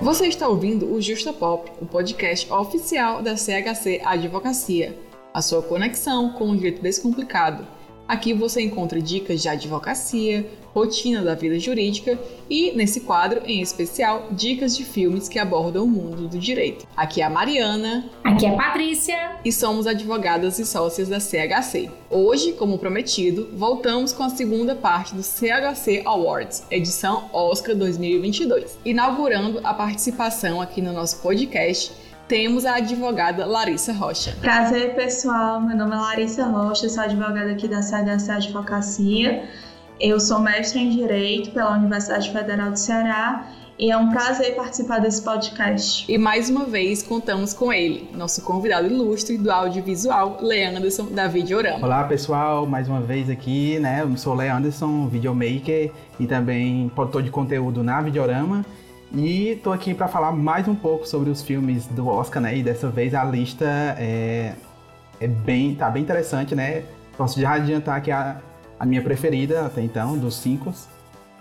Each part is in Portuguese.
Você está ouvindo o Justa Pop, o podcast oficial da CHC Advocacia, a sua conexão com o direito descomplicado. Aqui você encontra dicas de advocacia, rotina da vida jurídica e, nesse quadro em especial, dicas de filmes que abordam o mundo do direito. Aqui é a Mariana. Aqui é a Patrícia. E somos advogadas e sócias da CHC. Hoje, como prometido, voltamos com a segunda parte do CHC Awards, edição Oscar 2022, inaugurando a participação aqui no nosso podcast temos a advogada Larissa Rocha. Prazer, pessoal. Meu nome é Larissa Rocha, sou advogada aqui da CHC Advocacia. Eu sou mestre em Direito pela Universidade Federal do Ceará e é um prazer participar desse podcast. E mais uma vez contamos com ele, nosso convidado ilustre do audiovisual, Leanderson da Videorama. Olá pessoal, mais uma vez aqui, né? Eu sou Leanderson, videomaker e também produtor de conteúdo na Videorama. E tô aqui para falar mais um pouco sobre os filmes do Oscar, né? E dessa vez a lista é, é bem, tá bem interessante, né? Posso já adiantar que a, a minha preferida até então, dos cinco.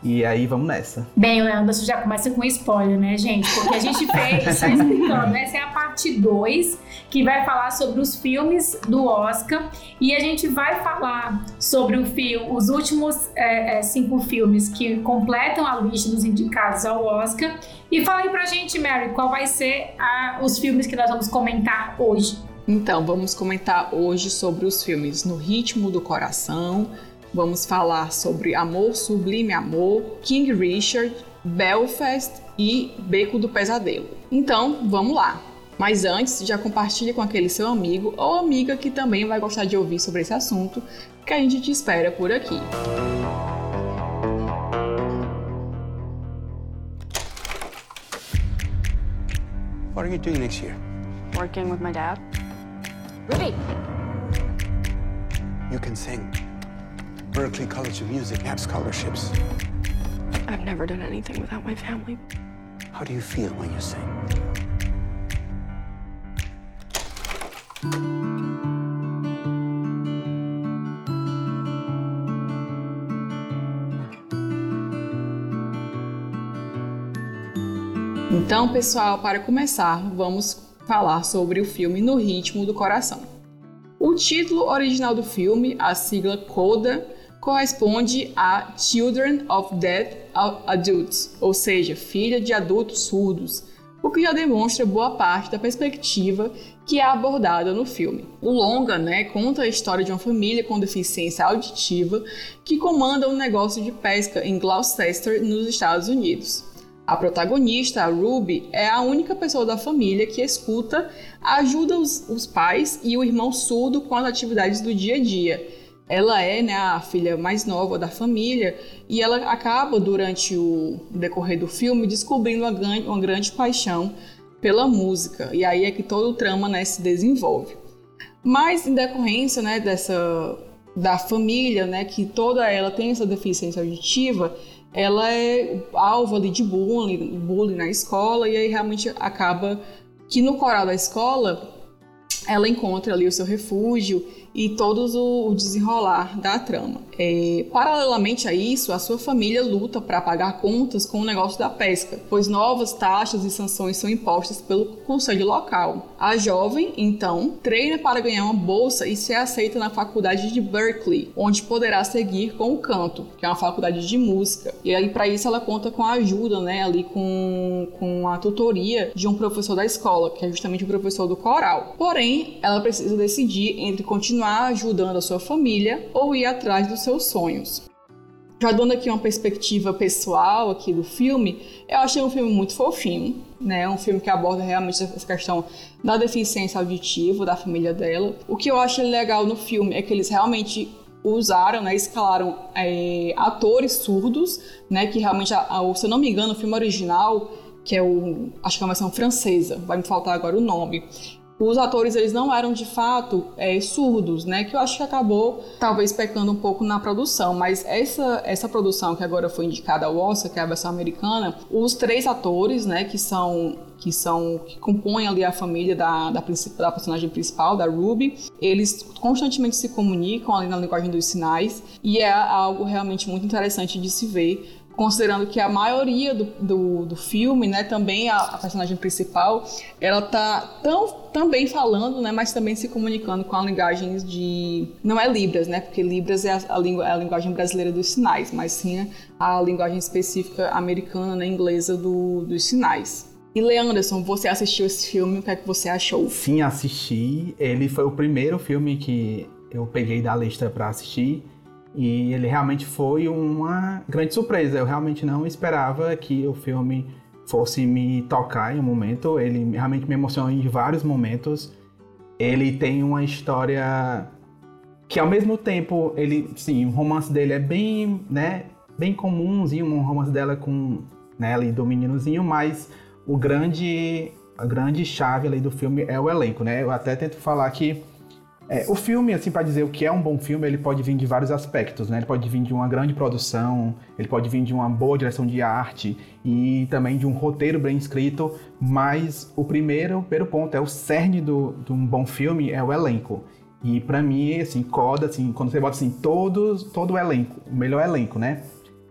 E aí vamos nessa. Bem, o Anderson já começa com spoiler, né, gente? Porque a gente fez, só explicando, essa é a parte 2, que vai falar sobre os filmes do Oscar. E a gente vai falar sobre o filme, os últimos é, é, cinco filmes que completam a lista dos indicados ao Oscar. E fala aí pra gente, Mary, qual vai ser a, os filmes que nós vamos comentar hoje. Então, vamos comentar hoje sobre os filmes No Ritmo do Coração, Vamos falar sobre Amor Sublime Amor, King Richard, Belfast e Beco do Pesadelo. Então, vamos lá. Mas antes, já compartilhe com aquele seu amigo ou amiga que também vai gostar de ouvir sobre esse assunto, que a gente te espera por aqui. What are you doing next year? Working with my dad. Ruby! You can sing. Berklee College of Music have scholarships. I've never done anything without my family. How do you feel when you sing? Então, pessoal, para começar, vamos falar sobre o filme No Ritmo do Coração. O título original do filme, a sigla CODA, corresponde a Children of Deaf Adults, ou seja, filha de adultos surdos, o que já demonstra boa parte da perspectiva que é abordada no filme. O longa, né, conta a história de uma família com deficiência auditiva que comanda um negócio de pesca em Gloucester, nos Estados Unidos. A protagonista, a Ruby, é a única pessoa da família que escuta, ajuda os, os pais e o irmão surdo com as atividades do dia a dia ela é né, a filha mais nova da família e ela acaba, durante o decorrer do filme, descobrindo uma grande, uma grande paixão pela música. E aí é que todo o trama né, se desenvolve. Mas em decorrência né, dessa da família, né, que toda ela tem essa deficiência auditiva, ela é alvo ali de bullying, bullying na escola e aí realmente acaba que no coral da escola ela encontra ali o seu refúgio e todos o desenrolar da trama. É, paralelamente a isso, a sua família luta para pagar contas com o negócio da pesca, pois novas taxas e sanções são impostas pelo conselho local. A jovem, então, treina para ganhar uma bolsa e ser aceita na faculdade de Berkeley, onde poderá seguir com o canto, que é uma faculdade de música. E aí para isso ela conta com a ajuda, né, ali com, com a tutoria de um professor da escola, que é justamente o professor do coral. Porém, ela precisa decidir entre continuar continuar ajudando a sua família ou ir atrás dos seus sonhos. Já dando aqui uma perspectiva pessoal aqui do filme, eu achei um filme muito fofinho, né? Um filme que aborda realmente essa questão da deficiência auditiva da família dela. O que eu achei legal no filme é que eles realmente usaram, né, escalaram é, atores surdos, né, que realmente, a, a, se eu não me engano, o filme original, que é o, acho que é uma versão francesa, vai me faltar agora o nome, os atores eles não eram de fato é, surdos, né? Que eu acho que acabou talvez pecando um pouco na produção, mas essa essa produção que agora foi indicada ao Oscar, que é a versão americana, os três atores, né? Que são que são que compõem ali a família da, da, da, personagem principal, da Ruby. Eles constantemente se comunicam ali na linguagem dos sinais e é algo realmente muito interessante de se ver considerando que a maioria do, do, do filme, né, também a, a, personagem principal, ela tá tão, também falando, né, mas também se comunicando com a linguagem de... Não é Libras, né, porque Libras é a, a, é a linguagem brasileira dos sinais, mas sim a linguagem específica americana, né, inglesa do, dos sinais. E Leanderson, você assistiu esse filme, o que é que você achou? Sim, assisti. Ele foi o primeiro filme que eu peguei da lista para assistir. E ele realmente foi uma grande surpresa. Eu realmente não esperava que o filme fosse me tocar em um momento. Ele realmente me emocionou em vários momentos. Ele tem uma história que ao mesmo tempo ele, sim, o romance dele é bem, né, bem comumzinho, um romance dela com, né, ali do meninozinho, mas o grande a grande chave ali do filme é o elenco, né? Eu até tento falar que é, o filme, assim, para dizer o que é um bom filme, ele pode vir de vários aspectos, né? Ele pode vir de uma grande produção, ele pode vir de uma boa direção de arte e também de um roteiro bem escrito, mas o primeiro, o primeiro ponto é o cerne do, de um bom filme é o elenco. E para mim, assim, Coda, assim, quando você bota assim, todos, todo o elenco, o melhor elenco, né?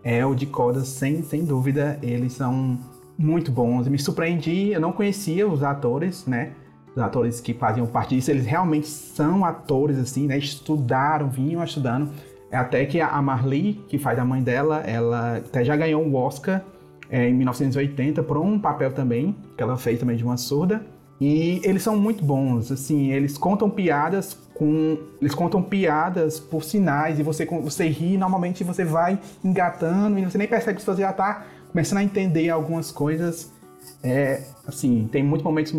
É o de Coda, sem, sem dúvida, eles são muito bons. Me surpreendi, eu não conhecia os atores, né? Os atores que faziam parte disso, eles realmente são atores, assim, né? Estudaram, vinham estudando. É até que a Marlee, que faz a mãe dela, ela até já ganhou um Oscar é, em 1980 por um papel também, que ela fez também de uma surda. E eles são muito bons, assim, eles contam piadas com... Eles contam piadas por sinais e você, você ri, normalmente você vai engatando e você nem percebe que você já está começando a entender algumas coisas é, assim, tem muitos momentos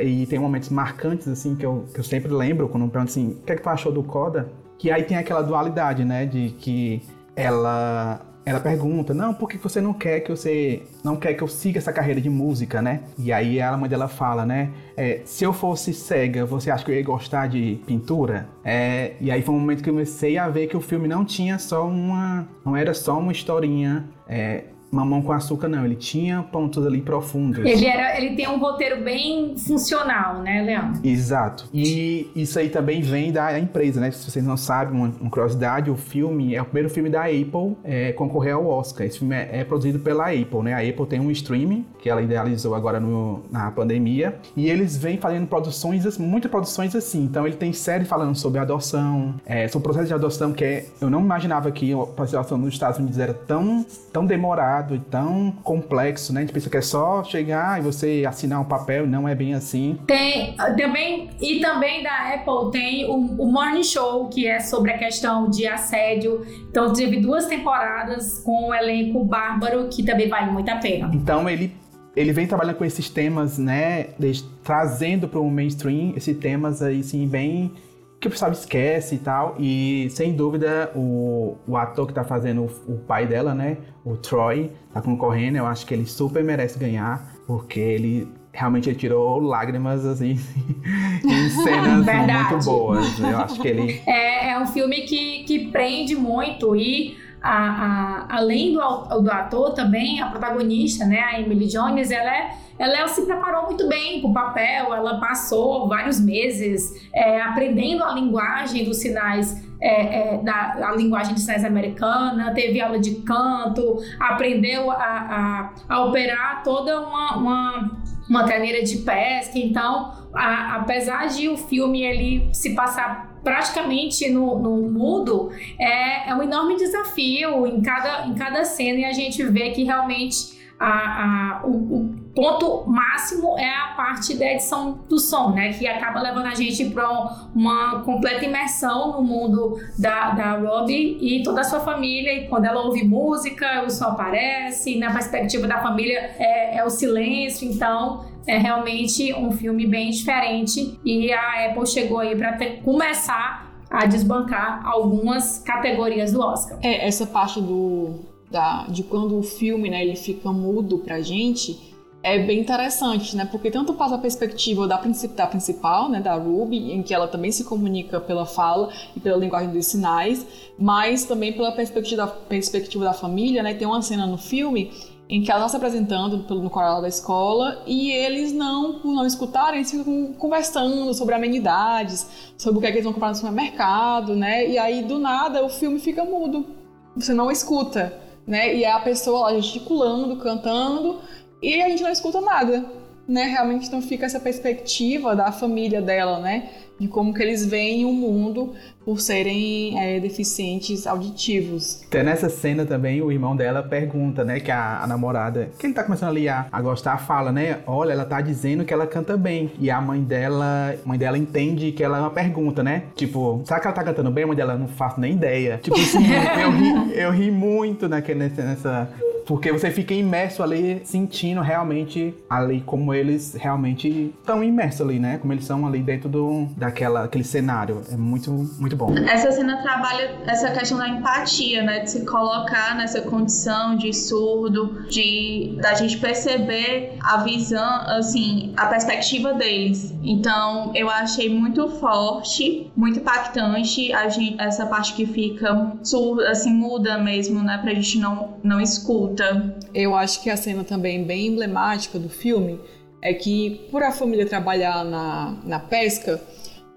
e tem momentos marcantes, assim, que eu, que eu sempre lembro quando pergunto assim, o que é que tu achou do Coda? Que aí tem aquela dualidade, né, de que ela ela pergunta, não, por que você não quer que você não quer que eu siga essa carreira de música, né? E aí a mãe dela fala, né? É, se eu fosse cega, você acha que eu ia gostar de pintura? É, e aí foi um momento que eu comecei a ver que o filme não tinha só uma, não era só uma historinha é, Mamão com Açúcar não, ele tinha pontos ali profundos. Ele, era, ele tem um roteiro bem funcional, né, Leandro? Exato. E isso aí também vem da empresa, né? Se vocês não sabem, uma, uma curiosidade, o filme é o primeiro filme da Apple é, concorrer ao Oscar. Esse filme é, é, produzido pela Apple, né? A Apple tem um streaming que ela idealizou agora no, na pandemia e eles vêm fazendo produções, muitas produções assim. Então ele tem série falando sobre adoção, é, sobre o processo de adoção que é, eu não imaginava que de adoção nos Estados Unidos era tão, tão demorado e tão complexo, né? A gente pensa que é só chegar e você assinar um papel, não é bem assim. Tem também, e também da Apple tem o, o Morning Show, que é sobre a questão de assédio. Então teve duas temporadas com um elenco bárbaro que também vale muito a pena. Então ele ele vem trabalhando com esses temas, né, trazendo para o mainstream esses temas aí, assim, bem que o pessoal esquece e tal. E sem dúvida, o, o ator que tá fazendo o, o, pai dela, né? O Troy, tá concorrendo. Eu acho que ele super merece ganhar, porque ele realmente ele tirou lágrimas assim em cenas muito boas. Eu acho que ele. É, é um filme que, que prende muito e. A, a, além do, do ator também, a protagonista, né, a Emily Jones, ela é ela se preparou muito bem para o papel, ela passou vários meses é, aprendendo a linguagem dos sinais é, é, da a linguagem de sinais americana, teve aula de canto, aprendeu a, a, a operar toda uma, uma, uma de pesca. Então, a, apesar de o filme ele se passar praticamente no, no mudo, é, é um enorme desafio em cada, em cada cena e a gente vê que realmente a, a, o, o, ponto máximo é a parte da edição do som, né? Que acaba levando a gente para uma completa imersão no mundo da, da Robbie e toda a sua família. E quando ela ouve música, o som aparece, na perspectiva da família é, é o silêncio. Então, é realmente um filme bem diferente e a Apple chegou aí para começar a desbancar algumas categorias do Oscar. É, essa parte do da, de quando o filme né, ele fica mudo pra gente é bem interessante, né? Porque tanto passa a perspectiva da, da principal, né, da Ruby, em que ela também se comunica pela fala e pela linguagem dos sinais, mas também pela perspectiva da, perspectiva da família, né? Tem uma cena no filme em que ela está se apresentando no coral da escola e eles não, por não escutarem, eles ficam conversando sobre amenidades, sobre o que, é que eles vão comprar no supermercado, né? E aí, do nada, o filme fica mudo. Você não escuta, né? E é a pessoa lá gesticulando, cantando, e a gente não escuta nada, né? Realmente não fica essa perspectiva da família dela, né? De como que eles veem o mundo por serem é, deficientes auditivos. Até nessa cena também o irmão dela pergunta, né, que a, a namorada, que ele tá começando ali a, a, gostar, fala, né, olha, ela tá dizendo que ela canta bem. E a mãe dela, a mãe dela entende que ela é uma pergunta, né? Tipo, será que ela tá cantando bem? A mãe dela não faço nem ideia. Tipo assim, eu, ri, eu ri muito naquele, nessa, porque você fica imerso ali, sentindo realmente ali como eles realmente estão imersos ali, né? Como eles são ali dentro do, daquela, aquele cenário. É muito, muito bom. Essa cena trabalha essa questão da empatia, né? De se colocar nessa condição de surdo, de da gente perceber a visão, assim, a perspectiva deles. Então, eu achei muito forte, muito impactante a gente, essa parte que fica surda, assim, muda mesmo, né? Pra gente não, não escuta. Eu acho que a cena também bem emblemática do filme é que, por a família trabalhar na, na pesca,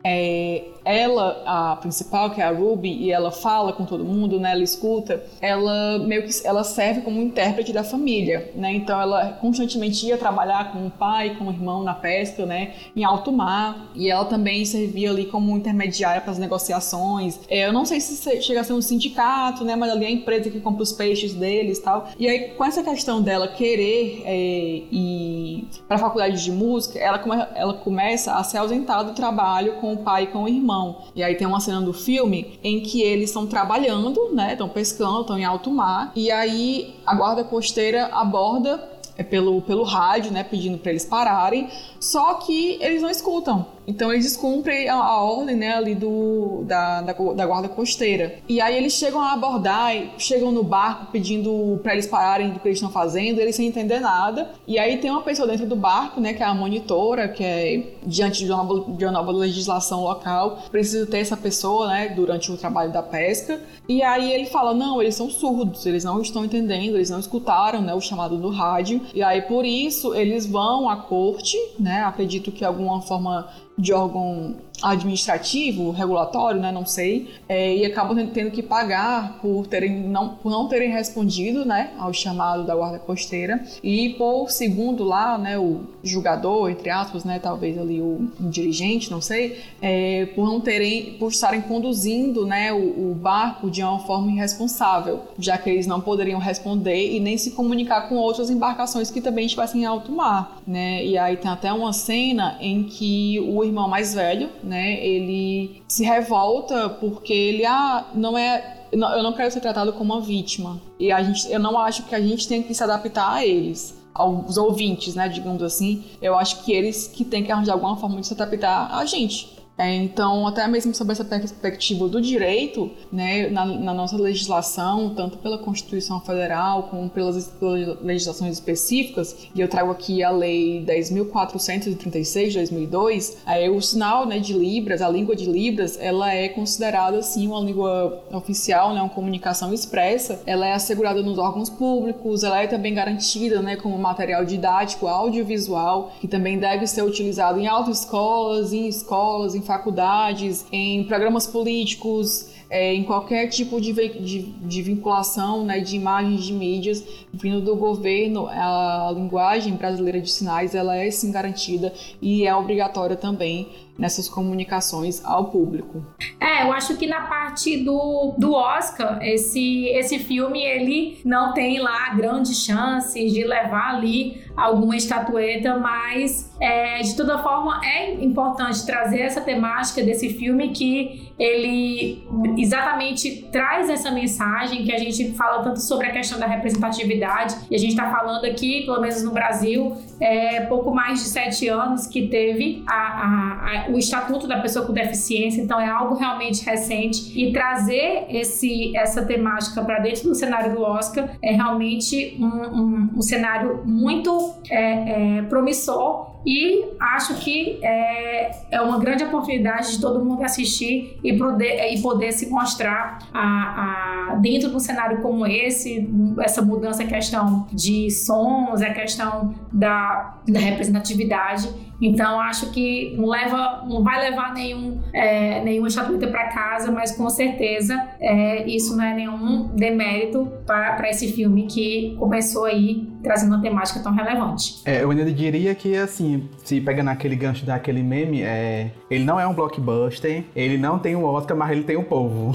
é, ela, a principal, que é a Ruby, e ela fala com todo mundo, né? Ela escuta, ela meio que ela serve como intérprete da família, né? Então ela constantemente ia trabalhar com o pai, com o irmão na pesca, né? Em alto mar, e ela também servia ali como intermediária para as negociações. É, eu não sei se chega a ser um sindicato, né? Mas ali é a empresa que compra os peixes deles, tal. E aí com essa questão dela querer é, ir para a faculdade de música, ela, come, ela começa a se ausentar do trabalho com o pai e com o irmão. E aí tem uma cena do filme em que eles estão trabalhando, né? Estão pescando, estão em alto mar. E aí a guarda costeira aborda é pelo, pelo rádio, né, pedindo para eles pararem, só que eles não escutam. Então eles descumprem a, a ordem né, ali do, da, da, da, guarda costeira. E aí eles chegam a abordar, chegam no barco pedindo para eles pararem do que eles estão fazendo, eles sem entender nada. E aí tem uma pessoa dentro do barco, né, que é a monitora, que é diante de uma, de uma nova legislação local, precisa ter essa pessoa, né, durante o trabalho da pesca. E aí ele fala, não, eles são surdos, eles não estão entendendo, eles não escutaram, né, o chamado do rádio. E aí por isso eles vão à corte, né, acredito que alguma forma órgão administrativo, regulatório, né, não sei, é, e acabam tendo que pagar por, terem, não, por não terem respondido né, ao chamado da guarda costeira. E por segundo lá, né, o julgador, entre aspas, né, talvez ali o, o dirigente, não sei, é, por não terem, por estarem conduzindo né, o, o, barco de uma forma irresponsável, já que eles não poderiam responder e nem se comunicar com outras embarcações que também estivessem em alto mar, né, e aí tem até uma cena em que o irmão mais velho, né, ele se revolta porque ele, ah, não é eu não quero ser tratado como uma vítima. E a gente, eu não acho que a gente tem que se adaptar a eles, aos ouvintes, né, digamos assim. Eu acho que eles que têm que arranjar alguma forma de se adaptar a gente. É, então, até mesmo sobre essa perspectiva do direito, né, na, na, nossa legislação, tanto pela Constituição Federal como pelas, legislações específicas, e eu trago aqui a Lei 10.436 de 2002, é, o sinal né, de Libras, a língua de Libras, ela é considerada assim uma língua oficial, né, uma comunicação expressa, ela é assegurada nos órgãos públicos, ela é também garantida né, como material didático audiovisual, que também deve ser utilizado em autoescolas, em escolas, em faculdades, em programas políticos, é, em qualquer tipo de, de, de vinculação né, de imagens de mídias vindo do governo, a linguagem brasileira de sinais ela é sim garantida e é obrigatória também nessas comunicações ao público. É, eu acho que na parte do, do Oscar, esse, esse filme ele não tem lá grandes chances de levar ali alguma estatueta, mas é, de toda forma é importante trazer essa temática desse filme que ele exatamente traz essa mensagem que a gente fala tanto sobre a questão da representatividade e a gente está falando aqui, pelo menos no Brasil, é, pouco mais de sete anos que teve a, a, a, o Estatuto da Pessoa com Deficiência, então é algo realmente recente. E trazer esse, essa temática para dentro do cenário do Oscar é realmente um, um, um cenário muito é, é, promissor. E acho que é, é uma grande oportunidade de todo mundo assistir e poder, e poder se mostrar a, a, dentro de um cenário como esse, essa mudança, a questão de sons, a questão da, da representatividade então acho que não leva, não vai levar nenhum, é, nenhuma estatueta para casa, mas com certeza é, isso não é nenhum demérito para esse filme que começou aí trazendo uma temática tão relevante. É, eu ainda diria que assim, se pega naquele gancho daquele meme, é, ele não é um blockbuster, ele não tem um Oscar, mas ele tem um povo.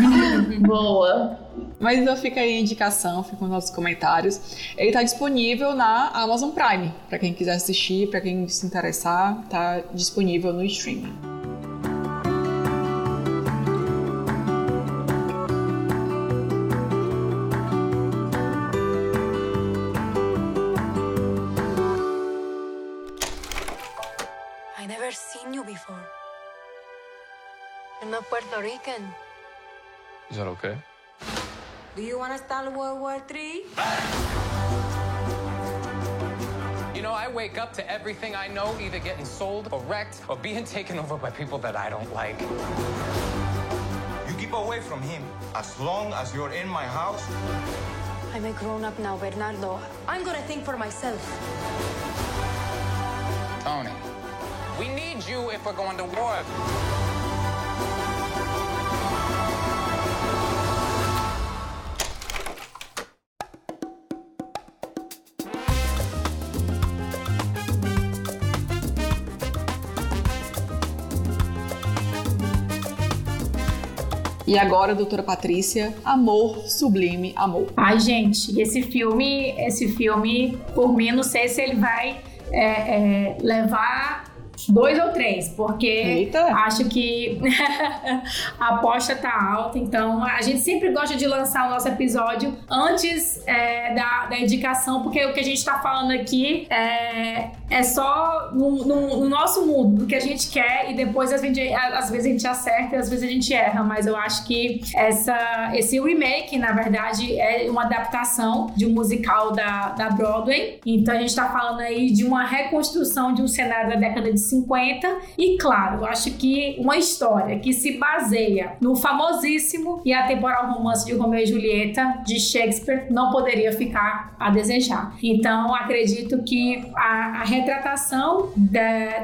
Boa. Mas então fica aí a indicação, fica nos nossos comentários. Ele está disponível na Amazon Prime, para quem quiser assistir, para quem se interessar, está disponível no streaming. I never seen you before. I'm not Puerto Rican. Is that okay? Do you want to start World War III? You know, I wake up to everything I know either getting sold or wrecked or being taken over by people that I don't like. You keep away from him. As long as you're in my house, I'm a grown up now, Bernardo. I'm gonna think for myself. Tony, we need you if we're going to war. E agora, doutora Patrícia, Amor Sublime Amor. Ai, gente, esse filme, esse filme, por mim, não sei se ele vai é, é, levar dois ou três, porque Eita. acho que a aposta tá alta, então a gente sempre gosta de lançar o nosso episódio antes é, da, da indicação, porque o que a gente tá falando aqui é, é só no, no- no nosso mundo, do que a gente quer, e depois às vezes, às vezes a gente acerta e às vezes a gente erra, mas eu acho que essa, esse remake, na verdade, é uma adaptação de um musical da, da Broadway, então a gente tá falando aí de uma reconstrução de um cenário da década de 50, e claro, acho que uma história que se baseia no famosíssimo e atemporal romance de Romeu e Julieta de Shakespeare não poderia ficar a desejar. Então, acredito que a, a retratação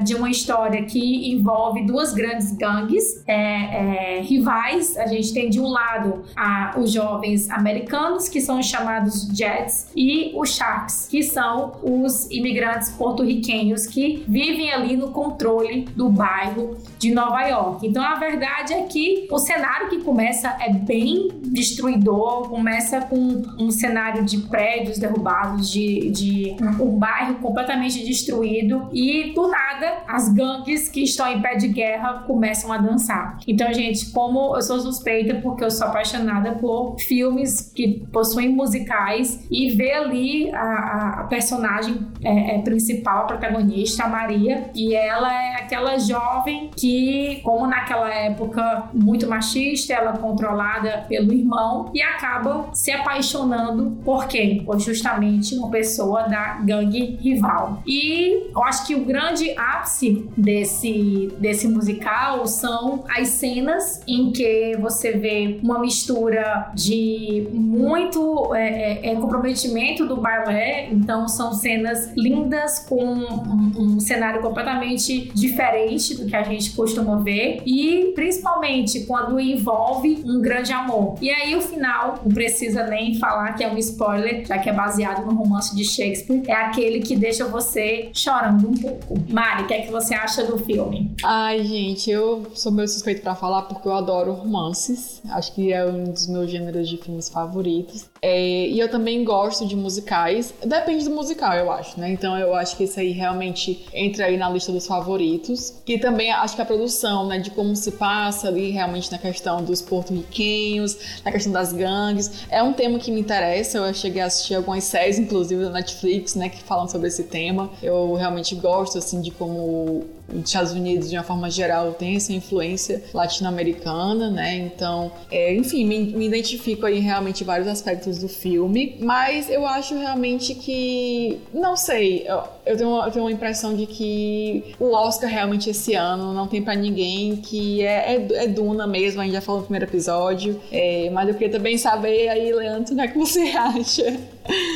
de uma história que envolve duas grandes gangues é, é, rivais, a gente tem de um lado a- os jovens americanos, que são os chamados Jets, e os Sharks, que são os imigrantes porto-riquenhos que vivem ali no controle do bairro de Nova York. Então a verdade é que o cenário que começa é bem destruidor, começa com um cenário de prédios derrubados, de, de um bairro completamente destruído e do nada as gangues que estão em pé de guerra começam a dançar. Então, gente, como eu sou suspeita porque eu sou apaixonada por filmes que possuem musicais e ver ali a, a- personagem é, é, principal, a protagonista, a Maria, e ela é aquela jovem que, como naquela época muito machista, ela é controlada pelo irmão e acaba se apaixonando por quem? Por justamente uma pessoa da gangue rival. E eu acho que o grande ápice desse, desse musical são as cenas em que você vê uma mistura de muito é, é, é, comprometimento do balé, então são cenas lindas com um, um cenário completamente diferente do que a gente costuma ver e principalmente quando envolve um grande amor. E aí o final, não precisa nem falar que é um spoiler, já que é baseado no romance de Shakespeare, é aquele que deixa você chorando um pouco. Mari, o que é que você acha do filme? Ai, gente, eu sou meio suspeito pra falar porque eu adoro romances. Acho que é um dos meus gêneros de filmes favoritos. É, e eu também gosto de musicais. Depende do musical, eu acho, né? Então eu acho que esse aí realmente entra aí na lista dos favoritos. Que também acho que a produção, né, de como se passa ali realmente na questão dos porto-riquenhos, na questão das gangues, é um tema que me interessa. Eu cheguei a assistir algumas séries, inclusive da Netflix, né, que falam sobre esse tema. Eu realmente gosto, assim, de como os Estados Unidos, de uma forma geral, tem essa influência latino-americana, né? Então, é, enfim, me, me identifico aí realmente vários aspectos do filme, mas eu acho realmente que, não sei, eu, eu, tenho, eu tenho uma impressão de que o Oscar realmente esse ano não tem para ninguém, que é, é, é, Duna mesmo, a gente já falou no primeiro episódio, é, mas eu queria também saber aí, Leandro, o que, é você acha?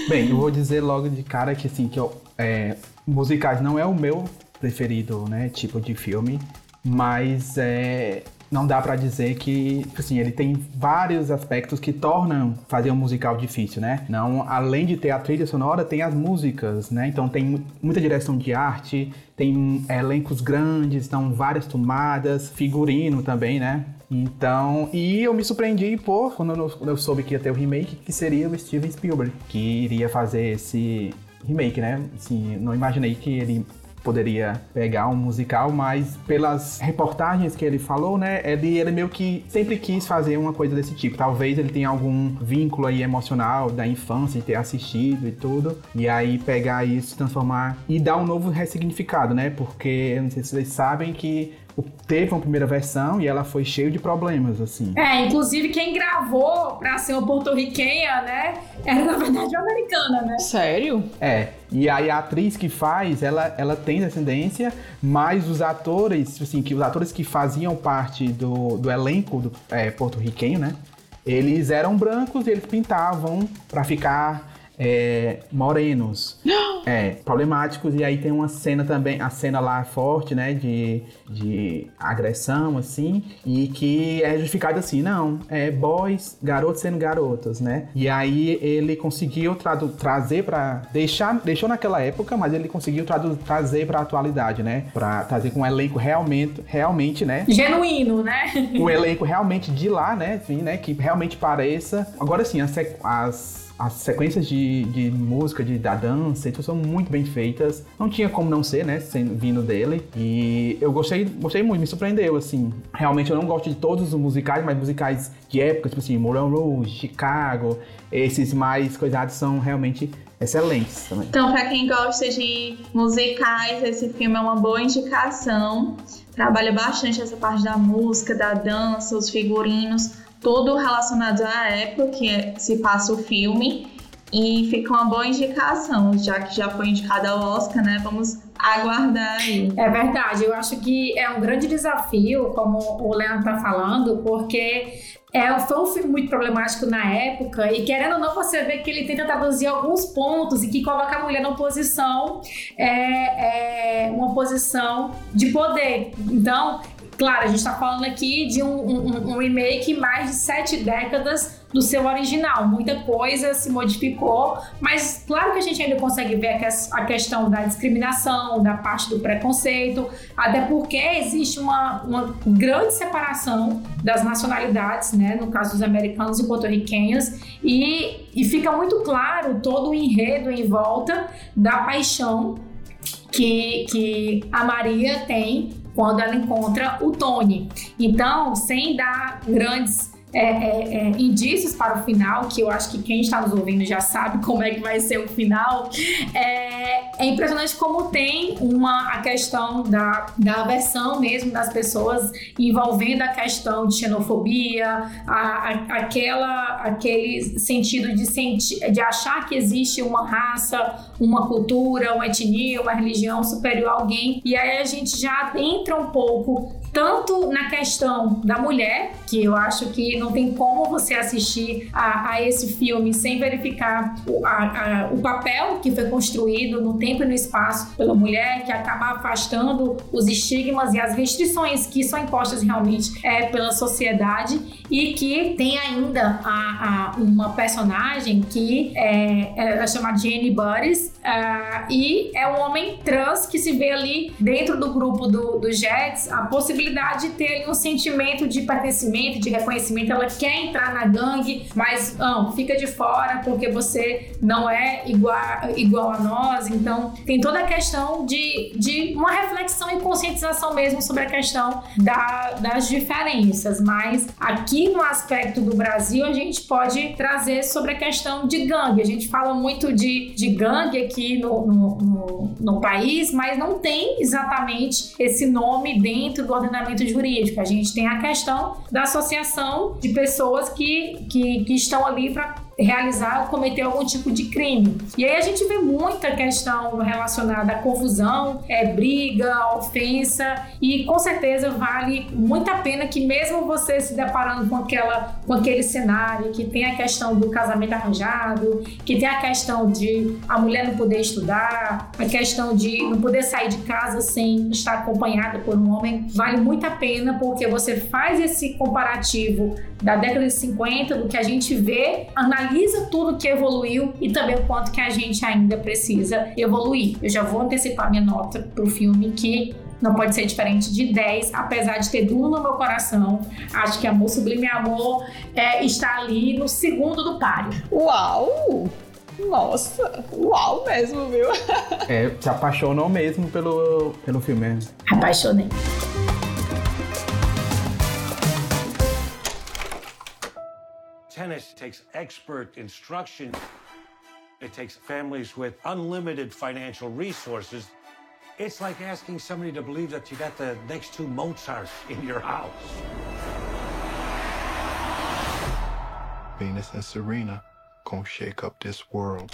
Bem, eu vou dizer logo de cara que assim, que eu, é, musicais não é o meu preferido, né, tipo de filme, mas é, não dá para dizer que, assim, ele tem vários aspectos que tornam fazer um musical difícil, né? Não, além de ter a trilha sonora, tem as músicas, né? Então tem muita direção de arte, tem elencos grandes, então várias tomadas, figurino também, né? Então, e eu me surpreendi por quando eu, quando eu soube que ia ter o remake, que seria o Steven Spielberg, que iria fazer esse remake, né? Assim, não imaginei que ele poderia pegar um musical, mas pelas reportagens que ele falou, né, ele, ele meio que sempre quis fazer uma coisa desse tipo. Talvez ele tenha algum vínculo aí emocional da infância, de ter assistido e tudo, e aí pegar isso, transformar e dar um novo ressignificado, né, porque não sei se vocês sabem que teve uma primeira versão e ela foi cheia de problemas, assim. É, inclusive quem gravou pra ser uma porto-riquenha, né, era na verdade uma americana, né? Sério? É. E aí a atriz que faz, ela, ela tem descendência, mas os atores, assim, que os atores que faziam parte do, do elenco do é, porto-riquenho, né, eles eram brancos e eles pintavam para ficar é, morenos, é, problemáticos, e aí tem uma cena também, a cena lá forte, né, de, de agressão, assim, e que é justificado assim, não, é boys, garotos sendo garotas, né, e aí ele conseguiu trazer para deixar, deixou naquela época, mas ele conseguiu trazer para a atualidade, né, para trazer com um elenco realmente, realmente, né, genuíno, né, um elenco realmente de lá, né, assim, né, que realmente pareça, agora sim, as, as as sequências de, de música, de, da dança, então são muito bem feitas. Não tinha como não ser, né? Sendo, vindo dele. E eu gostei, gostei muito, me surpreendeu, assim. Realmente eu não gosto de todos os musicais, mas musicais de época, tipo assim, Moulin Rouge, Chicago, esses mais coisados são realmente excelentes também. Então, para quem gosta de musicais, esse filme é uma boa indicação. Trabalha bastante essa parte da música, da dança, os figurinos tudo relacionado à época que é, se passa o filme e fica uma boa indicação, já que já foi indicada ao Oscar, né? Vamos aguardar aí. É verdade, eu acho que é um grande desafio, como o Leandro está falando, porque é, foi um filme muito problemático na época e querendo ou não você vê que ele tenta traduzir alguns pontos e que coloca a mulher numa posição é, é, uma posição de poder então Claro, a gente está falando aqui de um, um, um, remake mais de sete décadas do seu original. Muita coisa se modificou, mas claro que a gente ainda consegue ver a questão da discriminação, da parte do preconceito, até porque existe uma, uma grande separação das nacionalidades, né? No caso dos americanos e porto-riquenhos, e, e fica muito claro todo o enredo em volta da paixão que, que a Maria tem quando ela encontra o Tony. Então, sem dar grandes é, é, é, indícios para o final, que eu acho que quem está nos ouvindo já sabe como é que vai ser o final, é, é impressionante como tem uma a questão da, da aversão mesmo das pessoas envolvendo a questão de xenofobia, a, a, aquela, aquele sentido de, senti de achar que existe uma raça, uma cultura, uma etnia, uma religião superior a alguém, e aí a gente já entra um pouco tanto na questão da mulher, que eu acho que não tem como você assistir a, a esse filme sem verificar o, a, a, o papel que foi construído no tempo e no espaço pela mulher, que acaba afastando os estigmas e as restrições que são impostas realmente é, pela sociedade e que tem ainda a, a, uma personagem que é, é chamada Jenny Burris uh, e é um homem trans que se vê ali dentro do grupo do, do Jets a possibilidade de ter um sentimento de pertencimento, de reconhecimento, ela quer entrar na gangue, mas não, fica de fora porque você não é igual, igual a nós. Então, tem toda a questão de, de uma reflexão e conscientização mesmo sobre a questão da, das diferenças. Mas aqui no aspecto do Brasil, a gente pode trazer sobre a questão de gangue. A gente fala muito de, de gangue aqui no, no, no, no país, mas não tem exatamente esse nome dentro do ordenamento jurídico. A gente tem a questão da associação de pessoas que, que, que estão ali para realizar ou cometer algum tipo de crime. E aí a gente vê muita questão relacionada à confusão, é, briga, ofensa, e com certeza vale muito a pena que mesmo você se deparando com, aquela, com aquele cenário, que tem a questão do casamento arranjado, que tem a questão de a mulher não poder estudar, a questão de não poder sair de casa sem estar acompanhada por um homem, vale muito a pena porque você faz esse comparativo da década de 50, do que a gente vê, analisa tudo que evoluiu e também o quanto que a gente ainda precisa evoluir. Eu já vou antecipar minha nota pro filme que não pode ser diferente de 10, apesar de ter Duna no meu coração. Acho que Amor Sublime Amor é, está ali no segundo do páreo. Uau! Nossa, uau mesmo, viu? É, se apaixonou mesmo pelo, pelo filme. Apaixonei. Tennis takes expert instruction. It takes families with unlimited financial resources. It's like asking somebody to believe that you got the next two Mozarts in your house. Venus and Serena gonna shake up this world.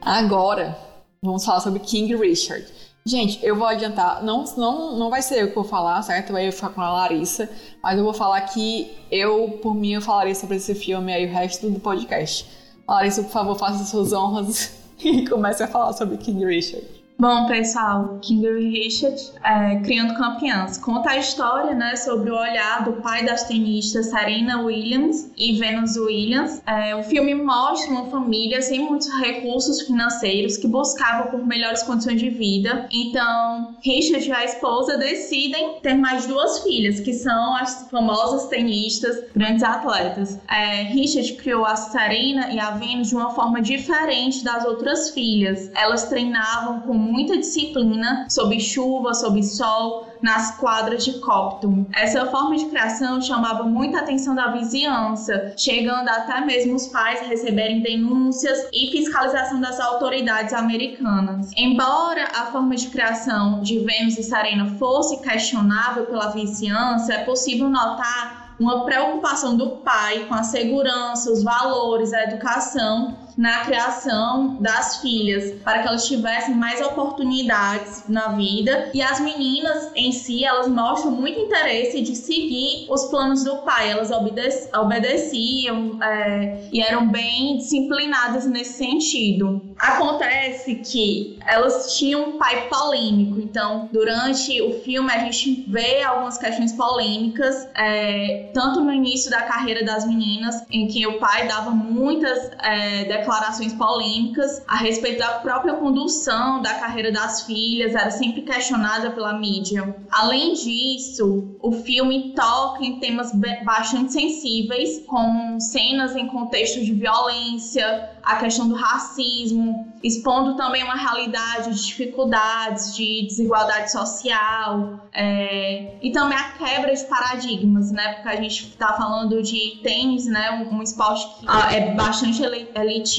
Agora, vamos falar sobre King Richard. Gente, eu vou adiantar, não, não, não vai ser eu que vou falar, certo? Vai ficar com a Larissa, mas eu vou falar que eu, por mim, eu falarei sobre esse filme aí o resto do podcast. Larissa, por favor, faça suas honras e comece a falar sobre King Richard. Bom, pessoal, Kimberly Richard, é, Criando Campeãs, conta a história né, sobre o olhar do pai das tenistas Serena Williams e Venus Williams. É, o filme mostra uma família sem muitos recursos financeiros que buscava por melhores condições de vida. Então, Richard e a esposa decidem ter mais duas filhas, que são as famosas tenistas, grandes atletas. É, Richard criou a Serena e a Venus de uma forma diferente das outras filhas. Elas treinavam com muita disciplina, sob chuva, sob sol, nas quadras de Coptum. Essa forma de criação chamava muita atenção da vizinhança, chegando até mesmo os pais receberem denúncias e fiscalização das autoridades americanas. Embora a forma de criação de Vênus e Serena fosse questionável pela vizinhança, é possível notar uma preocupação do pai com a segurança, os valores, a educação na criação das filhas, para que elas tivessem mais oportunidades na vida. E as meninas em si, elas mostram muito interesse de seguir os planos do pai, elas obede obedeciam é, e eram bem disciplinadas nesse sentido. Acontece que elas tinham um pai polêmico, então durante o filme a gente vê algumas questões polêmicas, é, tanto no início da carreira das meninas, em que o pai dava muitas é, declarações polêmicas a respeito da própria condução da carreira das filhas, era sempre questionada pela mídia. Além disso, o filme toca em temas bastante sensíveis, como cenas em contexto de violência, a questão do racismo, expondo também uma realidade de dificuldades, de desigualdade social é, e também a quebra de paradigmas, né? Porque a gente está falando de tênis, né? Um, um esporte que ah, é bastante elitista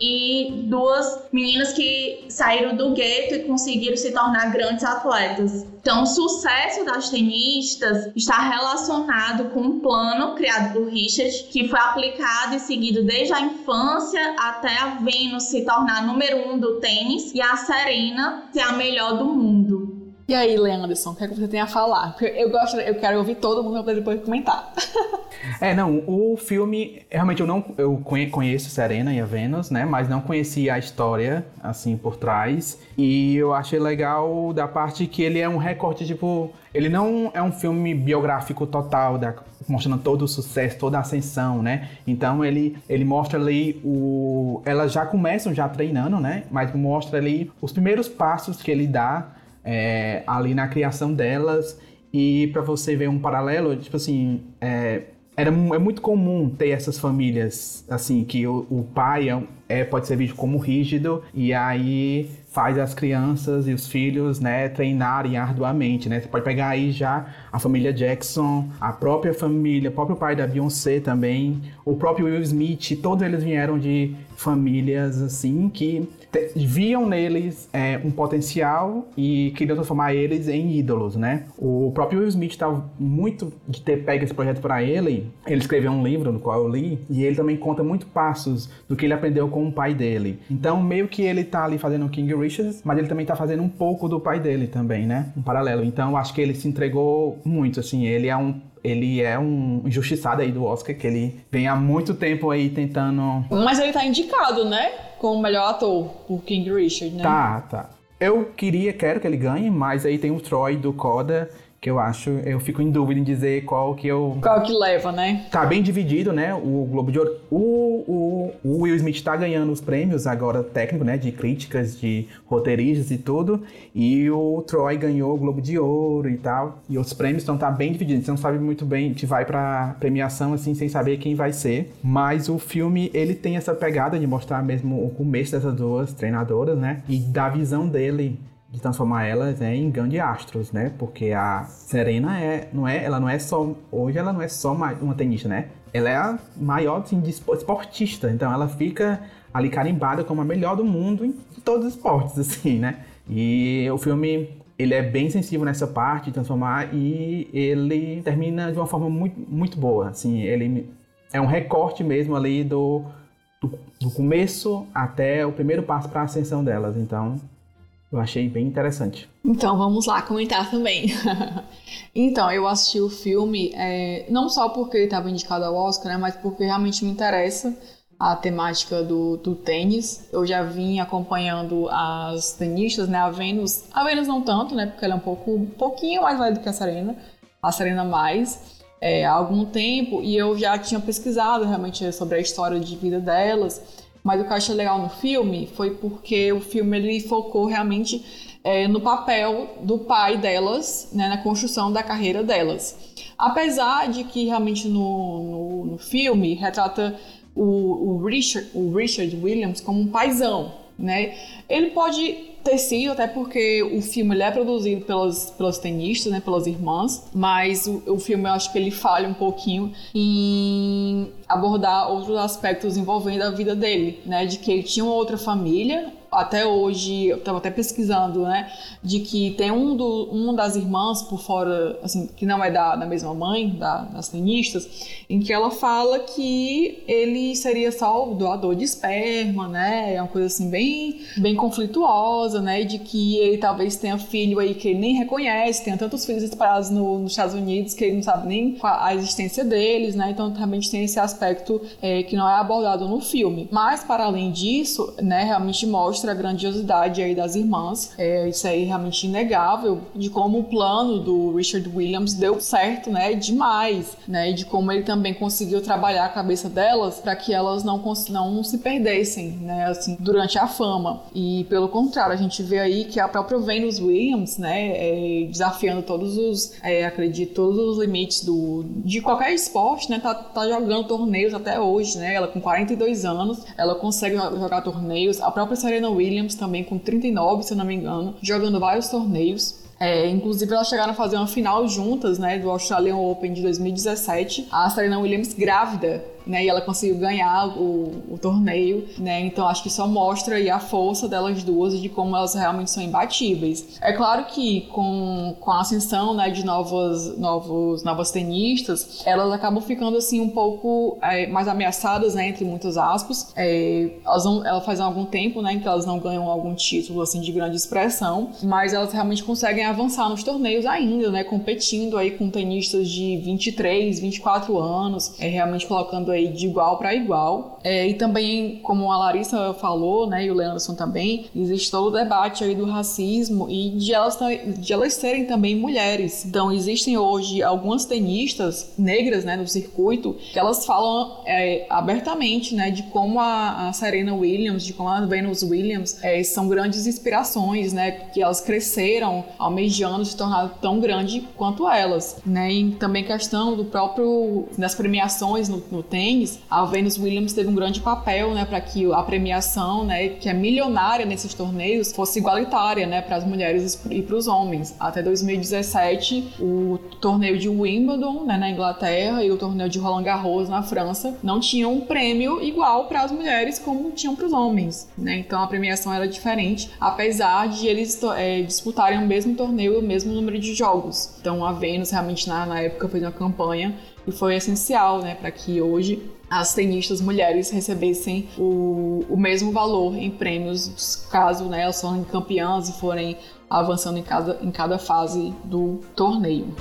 e duas meninas que saíram do gueto e conseguiram se tornar grandes atletas. Então, o sucesso das tenistas está relacionado com um plano criado por Richard, que foi aplicado e seguido desde a infância até a Venus se tornar número um do tênis e a Serena ser a melhor do mundo. E aí, Leanderson, o que, é que você tem a falar? Porque eu gosto, eu quero ouvir todo mundo para depois comentar. é, não, o filme, realmente eu não eu conheço Serena e a Vênus, né? Mas não conhecia a história, assim, por trás. E eu achei legal da parte que ele é um recorte, tipo, ele não é um filme biográfico total, da, mostrando todo o sucesso, toda a ascensão, né? Então ele, ele mostra ali o. Elas já começam já treinando, né? Mas mostra ali os primeiros passos que ele dá é, ali na criação delas. E para você ver um paralelo, tipo assim, é, era, é muito comum ter essas famílias, assim, que o, o pai é, é, pode ser visto como rígido e aí faz as crianças e os filhos, né, treinarem arduamente, né? Você pode pegar aí já a família Jackson, a própria família, o próprio pai da Beyoncé também, o próprio Will Smith, todos eles vieram de famílias assim que viam neles é, um potencial e queriam transformar eles em ídolos, né? O próprio Will Smith estava muito de ter pego esse projeto para ele. Ele escreveu um livro no qual eu li e ele também conta muito passos do que ele aprendeu com o pai dele. Então, meio que ele tá ali fazendo o King Richards, mas ele também tá fazendo um pouco do pai dele também, né? Um paralelo. Então, acho que ele se entregou muito, assim. Ele é um ele é um injustiçado aí do Oscar, que ele vem há muito tempo aí tentando. Mas ele tá indicado, né? Como melhor ator por King Richard, né? Tá, tá. Eu queria, quero que ele ganhe, mas aí tem o Troy do Coda, que eu acho, eu fico em dúvida em dizer qual que eu... Qual que leva, né? Tá bem dividido, né? O Globo de Ouro... O, o, o Will Smith tá ganhando os prêmios agora técnico, né? De críticas, de roteiristas e tudo. E o Troy ganhou o Globo de Ouro e tal. E os prêmios estão tá bem divididos. Você não sabe muito bem, que vai pra premiação, assim, sem saber quem vai ser. Mas o filme, ele tem essa pegada de mostrar mesmo o começo dessas duas treinadoras, né? E da visão dele de transformar elas em grandes astros, né? Porque a Serena é, não é, ela não é só hoje ela não é só uma tenista, né? Ela é a maior assim, esportista, então ela fica ali carimbada como a melhor do mundo em todos os esportes, assim, né? E o filme ele é bem sensível nessa parte de transformar e ele termina de uma forma muito, muito boa, assim, ele é um recorte mesmo ali do, do, do começo até o primeiro passo para a ascensão delas, então eu achei bem interessante. Então vamos lá comentar também. então, eu assisti o filme é, não só porque ele estava indicado ao Oscar, né, mas porque realmente me interessa a temática do, do tênis. Eu já vim acompanhando as tenistas, né? A Venus, a Venus não tanto, né? Porque ela é um pouco, pouquinho mais velha do que a Serena, a Serena mais. É, há algum tempo e eu já tinha pesquisado realmente sobre a história de vida delas mas o que eu achei legal no filme foi porque o filme ele focou realmente é, no papel do pai delas, né, na construção da carreira delas. Apesar de que realmente no, no, no filme retrata o, o, Richard, o Richard Williams como um paizão, né? Ele pode ter até porque o filme é produzido pelas, pelas tenistas, né, pelas irmãs, mas o, o filme eu acho que ele falha um pouquinho em abordar outros aspectos envolvendo a vida dele, né, de que ele tinha uma outra família, até hoje, eu estava até pesquisando, né, de que tem um, do, um das irmãs por fora, assim, que não é da, da mesma mãe, da, das tenistas, em que ela fala que ele seria só o doador de esperma, né, é uma coisa assim bem, bem conflituosa, né, de que ele talvez tenha filho aí que ele nem reconhece, tenha tantos filhos espalhados no, nos Estados Unidos que ele não sabe nem a existência deles, né, então realmente tem esse aspecto é, que não é abordado no filme. Mas, para além disso, né, realmente mostra mostra a grandiosidade aí das irmãs. É, isso aí é realmente inegável de como o plano do Richard Williams deu certo, né? Demais, né? E de como ele também conseguiu trabalhar a cabeça delas para que elas não, não se perdessem, né? Assim, durante a fama. E pelo contrário, a gente vê aí que a própria Venus Williams, né? É, desafiando todos os, é, acredito, todos os limites do, de qualquer esporte, né? Tá, tá jogando torneios até hoje, né? Ela com 42 anos, ela consegue jogar torneios. A própria Serena Williams também com 39, se eu não me engano, jogando vários torneios. É, inclusive, elas chegaram a fazer uma final juntas, né, do Australian Open de 2017. A Serena Williams grávida né? E ela conseguiu ganhar o, o torneio, né? Então acho que só mostra aí a força delas duas de como elas realmente são imbatíveis. É claro que com, com a ascensão, né, de novas, novos, novas tenistas, elas acabam ficando assim um pouco é, mais ameaçadas, né, entre muitas aspas. É, elas, não, elas fazem algum tempo, né, que elas não ganham algum título assim de grande expressão, mas elas realmente conseguem avançar nos torneios ainda, né, competindo aí com tenistas de 23, 24 anos, é, realmente colocando aí de igual para igual. É, e também, como a Larissa falou, né, e o Leanderson também, existe todo o debate aí do racismo e de elas, de elas serem também mulheres. Então, existem hoje algumas tenistas negras, né, no circuito, que elas falam é, abertamente, né, de como a, a, Serena Williams, de como a Venus Williams é, são grandes inspirações, né, que elas cresceram almejando se tornar tão grande quanto elas, né, e também questão do próprio das premiações no, no a Venus Williams teve um grande papel, né, para que a premiação, né, que é milionária nesses torneios, fosse igualitária, né, para as mulheres e para os homens. Até 2017, o torneio de Wimbledon, né, na Inglaterra, e o torneio de Roland Garros na França não tinham um prêmio igual para as mulheres como tinham para os homens, né? Então a premiação era diferente, apesar de eles é, disputarem o mesmo torneio o mesmo número de jogos. Então a Venus realmente na, na época fez uma campanha e foi essencial, né, para que hoje as tenistas mulheres recebessem o, o mesmo valor em prêmios, caso né, elas forem campeãs e forem avançando em cada, em cada fase do torneio.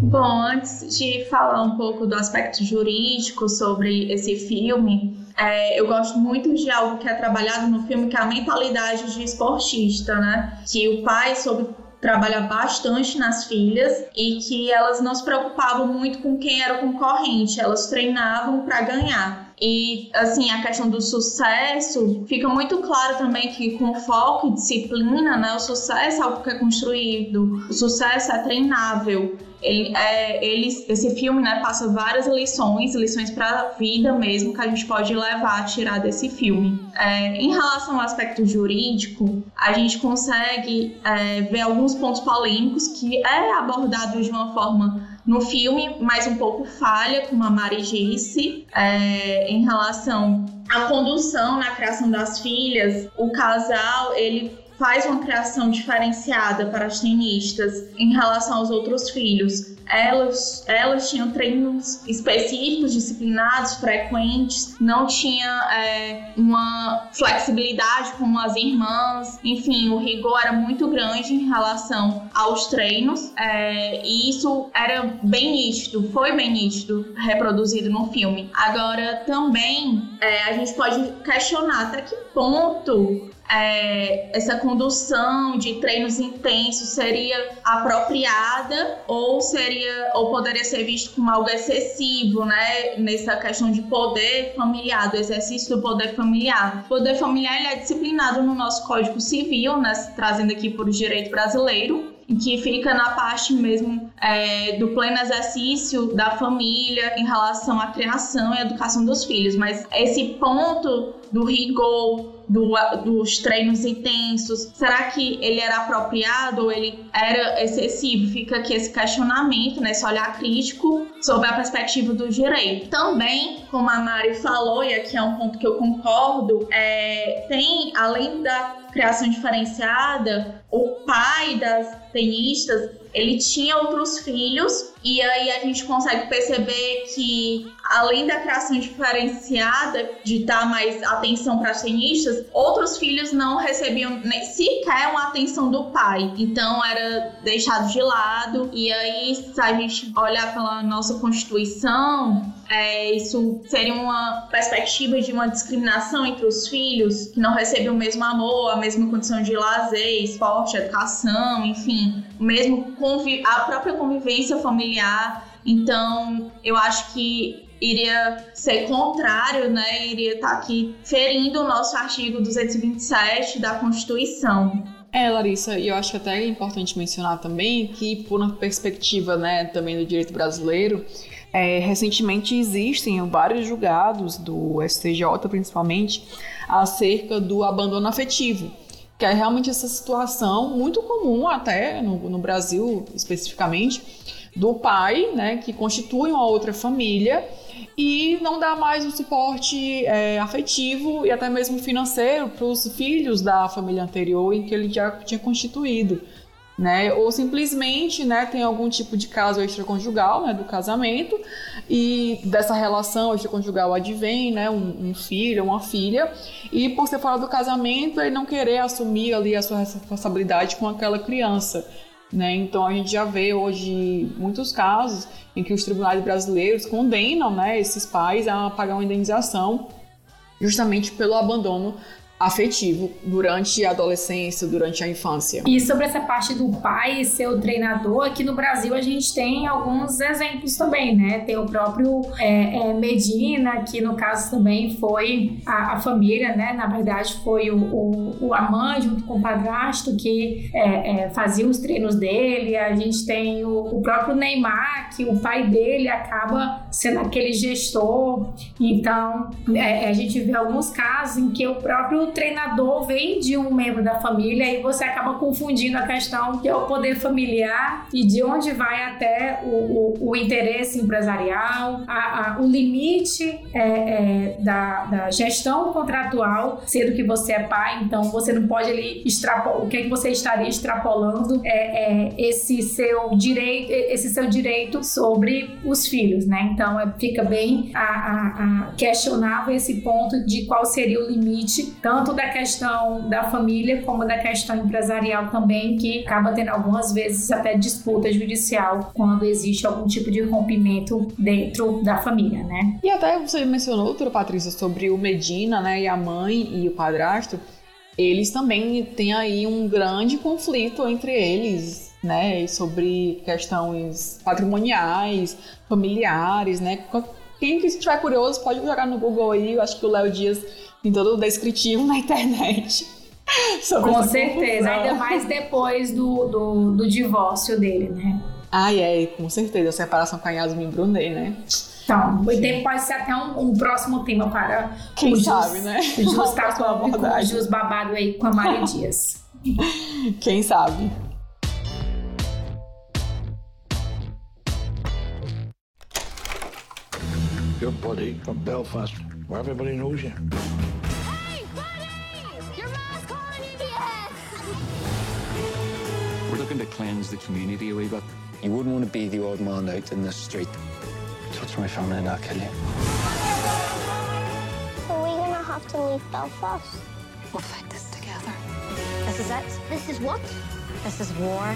Bom, antes de falar um pouco do aspecto jurídico sobre esse filme, é, eu gosto muito de algo que é trabalhado no filme, que é a mentalidade de esportista, né? Que o pai soube trabalhar bastante nas filhas e que elas não se preocupavam muito com quem era o concorrente, elas treinavam para ganhar. E assim, a questão do sucesso fica muito claro também que com foco e disciplina, né, o sucesso é algo que é construído, o sucesso é treinável. Ele, é, eles, esse filme né, passa várias lições, lições para a vida mesmo, que a gente pode levar, tirar desse filme. É, em relação ao aspecto jurídico, a gente consegue é, ver alguns pontos polêmicos que é abordado de uma forma no filme, mas um pouco falha, como a Mari disse, é, em relação à condução na criação das filhas. O casal, ele faz uma criação diferenciada para as tenistas em relação aos outros filhos. Elas, elas tinham treinos específicos, disciplinados, frequentes, não tinha é, uma flexibilidade como as irmãs, enfim, o rigor era muito grande em relação aos treinos, é, e isso era bem nítido, foi bem nítido, reproduzido no filme. Agora, também é, a gente pode questionar até que ponto é, essa condução de treinos intensos seria apropriada ou seria ou poderia ser visto como algo excessivo, né? Nessa questão de poder familiar, do exercício do poder familiar. O poder familiar ele é disciplinado no nosso Código Civil, né? Trazendo aqui por direito brasileiro que fica na parte mesmo é, do pleno exercício da família em relação à criação e educação dos filhos. Mas esse ponto do rigor, do, dos treinos intensos, será que ele era apropriado ou ele era excessivo? Fica aqui esse questionamento, né, esse olhar crítico sobre a perspectiva do direito. Também, como a Mari falou, e aqui é um ponto que eu concordo, é, tem, além da criação diferenciada, o pai das tenistas, ele tinha outros filhos e aí a gente consegue perceber que além da criação diferenciada de dar mais atenção para as tenistas, outros filhos não recebiam nem sequer uma atenção do pai. Então era deixado de lado e aí se a gente olhar pela nossa constituição, é, isso seria uma perspectiva de uma discriminação entre os filhos que não recebem o mesmo amor, a mesma condição de lazer, esporte, educação, enfim, o mesmo a própria convivência familiar. Então, eu acho que iria ser contrário, né? Iria estar aqui ferindo o nosso artigo 227 da Constituição. É, Larissa, e eu acho que até é importante mencionar também que, por uma perspectiva né, também do direito brasileiro, é, recentemente existem vários julgados do STJ, principalmente, acerca do abandono afetivo. Que é realmente essa situação muito comum até no, no Brasil especificamente do pai, né, que constitui uma outra família e não dá mais o suporte é, afetivo e até mesmo financeiro para os filhos da família anterior em que ele já tinha constituído. Né? Ou simplesmente né, tem algum tipo de caso extraconjugal né, do casamento e dessa relação extraconjugal advém né, um, um filho, uma filha, e por ser fora do casamento, ele não querer assumir ali a sua responsabilidade com aquela criança. Né? Então a gente já vê hoje muitos casos em que os tribunais brasileiros condenam né, esses pais a pagar uma indenização justamente pelo abandono afetivo durante a adolescência, durante a infância. E sobre essa parte do pai ser o treinador, aqui no Brasil a gente tem alguns exemplos também, né? Tem o próprio é, é, Medina, que no caso também foi a, a, família, né? Na verdade foi o, o, o a mãe junto com o padrasto que é, é fazia os treinos dele. A gente tem o, o próprio Neymar, que o pai dele acaba sendo aquele gestor. Então é, a gente vê alguns casos em que o próprio treinador vem de um membro da família e você acaba confundindo a questão que é o poder familiar e de onde vai até o, o, o interesse empresarial, a, a, o limite é, é, da, da, gestão contratual, sendo que você é pai, então você não pode ali extrapolar. O que, é que você estaria extrapolando é, é, esse seu direito, esse seu direito sobre os filhos, né? Então é, fica bem a, a, questionável esse ponto de qual seria o limite tanto tanto da questão da família como da questão empresarial também, que acaba tendo algumas vezes até disputa judicial quando existe algum tipo de rompimento dentro da família, né? E até você mencionou, doutora Patrícia, sobre o Medina, né, e a mãe e o padrasto, eles também têm aí um grande conflito entre eles, né, sobre questões patrimoniais, familiares, né? Quem que estiver curioso pode jogar no Google aí, eu acho que o Léo Dias em todo o descritivo na internet. Com certeza, ainda mais depois do, do, do, divórcio dele, né? Ah, é, com certeza, a separação com a Yasmin Brunet, né? Então, pode ser até um, um, próximo tema para Quem o sabe, Jus, né? O Jus tá com o Jus babado aí com a Maria Dias. Quem sabe? Your buddy from Belfast, where everybody knows you. We're looking to cleanse the community a wee bit. You wouldn't want to be the odd man out in the street. Touch my family and I'll kill you. Are we gonna have to leave Belfast? We'll fight this together. This is it? This is what? This is war.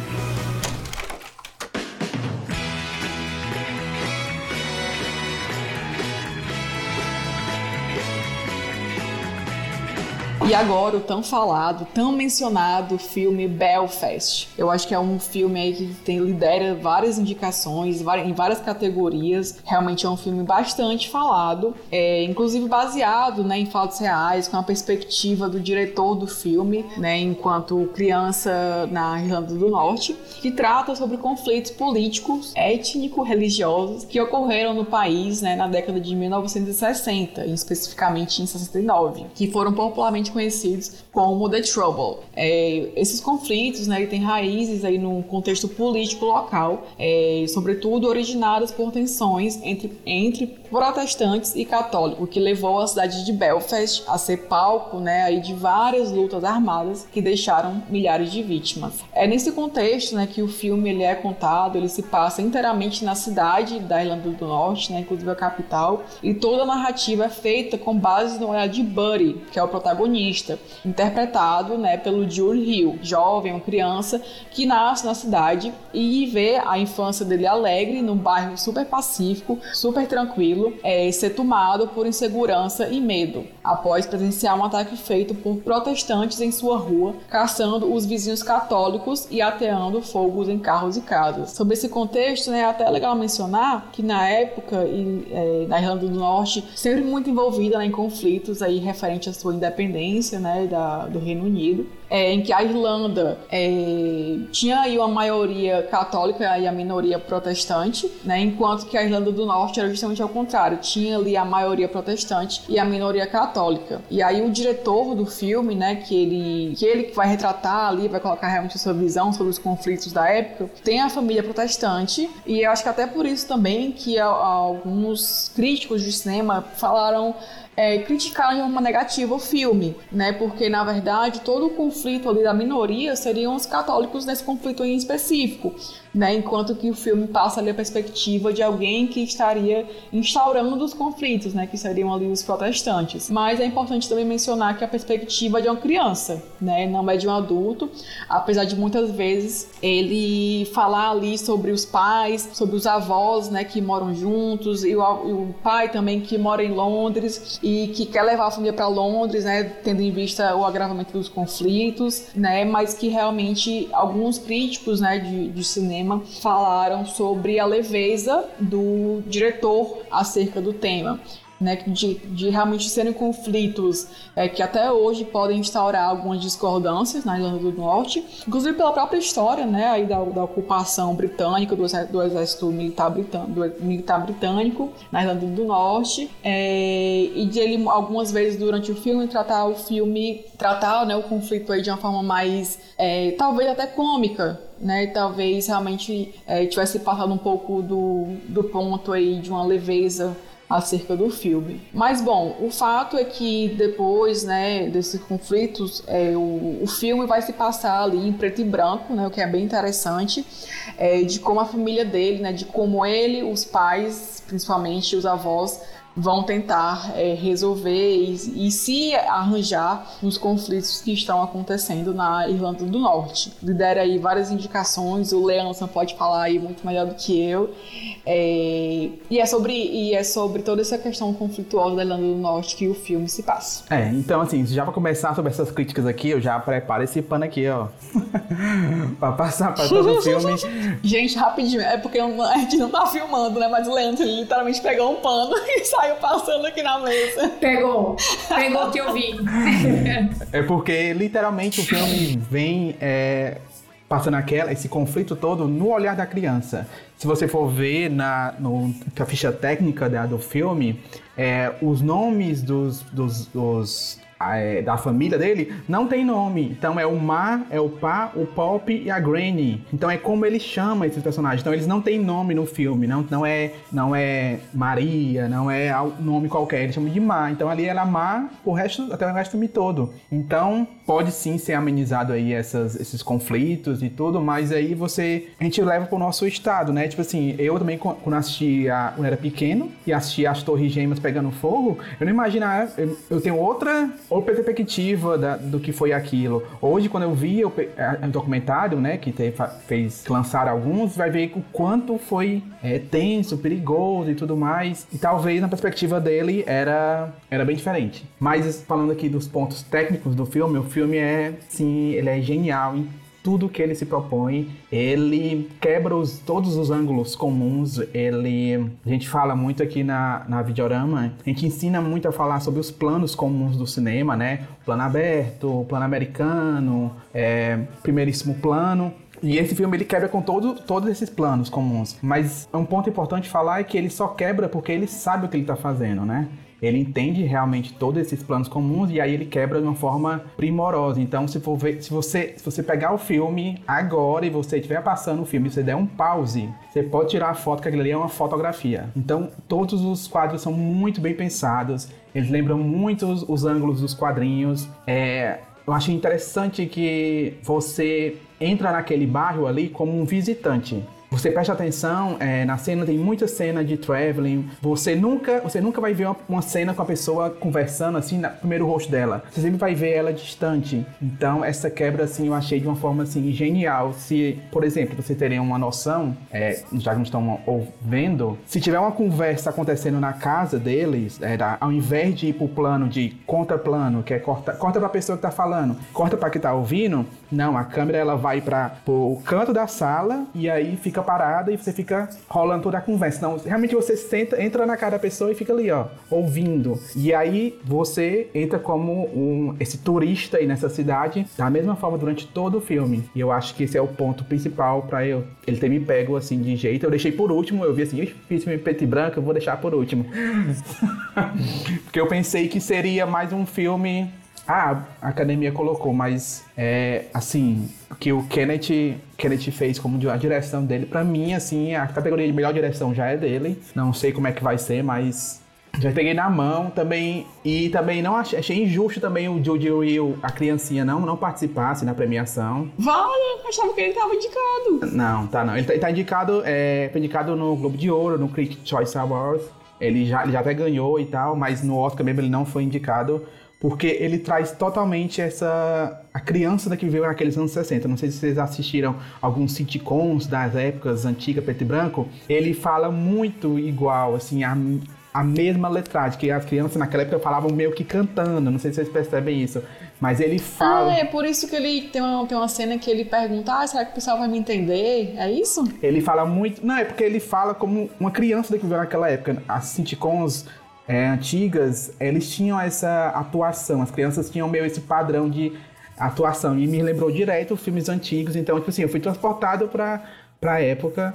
E agora o tão falado, tão mencionado filme Belfast. Eu acho que é um filme aí que tem, lidera várias indicações em várias categorias. Realmente é um filme bastante falado, é, inclusive baseado né, em fatos reais, com a perspectiva do diretor do filme, né, enquanto criança na Irlanda do Norte, que trata sobre conflitos políticos, étnico-religiosos que ocorreram no país né, na década de 1960, especificamente em 69, que foram popularmente conhecidos como The Trouble. É, esses conflitos né, têm raízes aí num contexto político local, é, sobretudo originadas por tensões entre, entre protestantes e católicos, que levou a cidade de Belfast a ser palco né, aí de várias lutas armadas que deixaram milhares de vítimas. É nesse contexto né, que o filme ele é contado, ele se passa inteiramente na cidade da Irlanda do Norte, né, inclusive a capital, e toda a narrativa é feita com base no olhar de Buddy, que é o protagonista protagonista, interpretado né, pelo Jules Hill, jovem, uma criança que nasce na cidade e vê a infância dele alegre num bairro super pacífico, super tranquilo, é, ser tomado por insegurança e medo, após presenciar um ataque feito por protestantes em sua rua, caçando os vizinhos católicos e ateando fogos em carros e casas. Sobre esse contexto, né, é até legal mencionar que na época e, é, na Irlanda do Norte, sempre muito envolvida né, em conflitos aí referente à sua independência independência né, da, do Reino Unido é, em que a Irlanda é, tinha aí uma maioria católica e a minoria protestante, né, enquanto que a Irlanda do Norte era justamente ao contrário, tinha ali a maioria protestante e a minoria católica. E aí o diretor do filme, né, que ele que ele vai retratar ali, vai colocar realmente a sua visão sobre os conflitos da época, tem a família protestante e eu acho que até por isso também que alguns críticos de cinema falaram é, criticaram de uma negativa o filme, né? Porque na verdade todo o conflito ali da minoria seriam os católicos nesse conflito em específico né? Enquanto que o filme passa ali a perspectiva de alguém que estaria instaurando os conflitos, né? Que seriam ali os protestantes. Mas é importante também mencionar que a perspectiva é de uma criança, né? Não é de um adulto, apesar de muitas vezes ele falar ali sobre os pais, sobre os avós, né? Que moram juntos e o, e o pai também que mora em Londres e que quer levar a família para Londres, né? Tendo em vista o agravamento dos conflitos, né? Mas que realmente alguns críticos, né? de, de cinema falaram sobre a leveza do diretor acerca do tema né, de, de realmente serem conflitos é, que até hoje podem instaurar algumas discordâncias na Irlanda do Norte, inclusive pela própria história né, aí da, da ocupação britânica, do, do exército militar, britânico, do militar britânico na Irlanda do Norte, é, e de ele algumas vezes durante o filme tratar o filme, tratar né, o conflito aí de uma forma mais, é, talvez até cômica, né, talvez realmente é, tivesse passado um pouco do, do ponto aí de uma leveza acerca do filme. Mas bom, o fato é que depois, né, desses conflitos, é, o, o filme vai se passar ali em preto e branco, né, o que é bem interessante, é, de como a família dele, né, de como ele, os pais, principalmente os avós, vão tentar é, resolver e, e, se arranjar nos conflitos que estão acontecendo na Irlanda do Norte. Lidera aí várias indicações, o Leanson pode falar aí muito melhor do que eu. É, e, é sobre, e é sobre toda essa questão conflituosa da Irlanda do Norte que o filme se passa. É, então assim, já para começar sobre essas críticas aqui, eu já preparo esse pano aqui, ó. pra passar para todo o filme. Gente, rapidinho, é porque a gente não tá filmando, né? Mas o Leandro ele literalmente pegou um pano e saiu saiu passando aqui na mesa. Pegou. Pegou o que eu vi. é porque literalmente o filme vem é, passando aquela, esse conflito todo no olhar da criança. Se você for ver na, no, na ficha técnica da, do filme, é, os nomes dos, dos, dos é, da família dele não tem nome. Então é o Ma, é o Pa, o Pop e a Granny. Então é como ele chama esses personagens. Então eles não têm nome no filme. Não, não, é, não é Maria, não é nome qualquer. Eles chamam de Ma. Então ali ela é Ma o resto, até o resto do filme todo. Então pode sim ser amenizado aí essas, esses conflitos e tudo, mas aí você. A gente leva pro nosso estado, né? Tipo assim, eu também, quando assisti a, quando era pequeno e assisti as Torres Gêmeas pegando fogo, eu não imaginava. Eu, eu tenho outra outra perspectiva da, do que foi aquilo. Hoje, quando eu vi o, o documentário, né, que te, fez lançar alguns, vai ver o quanto foi é, tenso, perigoso e tudo mais. E talvez na perspectiva dele era, era bem diferente. Mas falando aqui dos pontos técnicos do filme, o filme é, sim, ele é genial tudo que ele se propõe, ele quebra os, todos os ângulos comuns, ele... A gente fala muito aqui na, na Videorama, a gente ensina muito a falar sobre os planos comuns do cinema, né? Plano aberto, plano americano, é, primeiríssimo plano, e esse filme ele quebra com todo, todos esses planos comuns. Mas um ponto importante falar é que ele só quebra porque ele sabe o que ele está fazendo, né? Ele entende realmente todos esses planos comuns e aí ele quebra de uma forma primorosa. Então, se, for ver, se, você, se você pegar o filme agora e você estiver passando o filme você der um pause, você pode tirar a foto, que aquilo ali é uma fotografia. Então, todos os quadros são muito bem pensados, eles lembram muito os, os ângulos dos quadrinhos. É, eu acho interessante que você entra naquele bairro ali como um visitante. Você presta atenção, é, na cena tem muita cena de traveling. Você nunca, você nunca vai ver uma, uma cena com a pessoa conversando assim no primeiro rosto dela. Você sempre vai ver ela distante. Então essa quebra assim eu achei de uma forma assim genial. Se, por exemplo, você teria uma noção, é, já que não estão ouvindo, se tiver uma conversa acontecendo na casa deles, é, ao invés de ir pro plano de contraplano, que é corta, corta pra pessoa que tá falando, corta para que tá ouvindo, não, a câmera ela vai para o canto da sala e aí fica fica parada e você fica rolando toda a conversa. Não, realmente você senta, entra na cara da pessoa e fica ali, ó, ouvindo. E aí você entra como um, esse turista aí nessa cidade da mesma forma durante todo o filme. E eu acho que esse é o ponto principal para eu ele ter me pego assim de jeito. Eu deixei por último, eu vi assim, fiz filme preto e branco, eu vou deixar por último. Porque eu pensei que seria mais um filme ah, a academia colocou, mas é assim, que o Kenneth, Kenneth fez como a direção dele, para mim, assim, a categoria de melhor direção já é dele. Não sei como é que vai ser, mas já peguei na mão também. E também não achei, achei injusto também o Jojo e o, a criancinha não, não participassem na premiação. Vale, achava que ele tava indicado. Não, tá não. Ele tá, ele tá indicado, é, foi indicado no Globo de Ouro, no Critics' Choice Awards. Ele já, ele já até ganhou e tal, mas no Oscar mesmo ele não foi indicado porque ele traz totalmente essa a criança da que viveu naqueles anos 60. Não sei se vocês assistiram alguns sitcoms das épocas antigas preto e branco. Ele fala muito igual, assim, a, a mesma letragem que as crianças naquela época falavam meio que cantando. Não sei se vocês percebem isso. Mas ele fala. Ah, é por isso que ele tem uma, tem uma cena que ele pergunta: ah, será que o pessoal vai me entender? É isso? Ele fala muito. Não, é porque ele fala como uma criança que viveu naquela época. As sitcoms é, antigas, eles tinham essa atuação, as crianças tinham meio esse padrão de atuação, e me lembrou direto filmes antigos, então, tipo assim, eu fui transportado pra, pra época,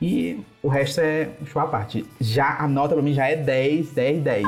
e o resto é show à parte. Já a nota pra mim já é 10, 10, 10.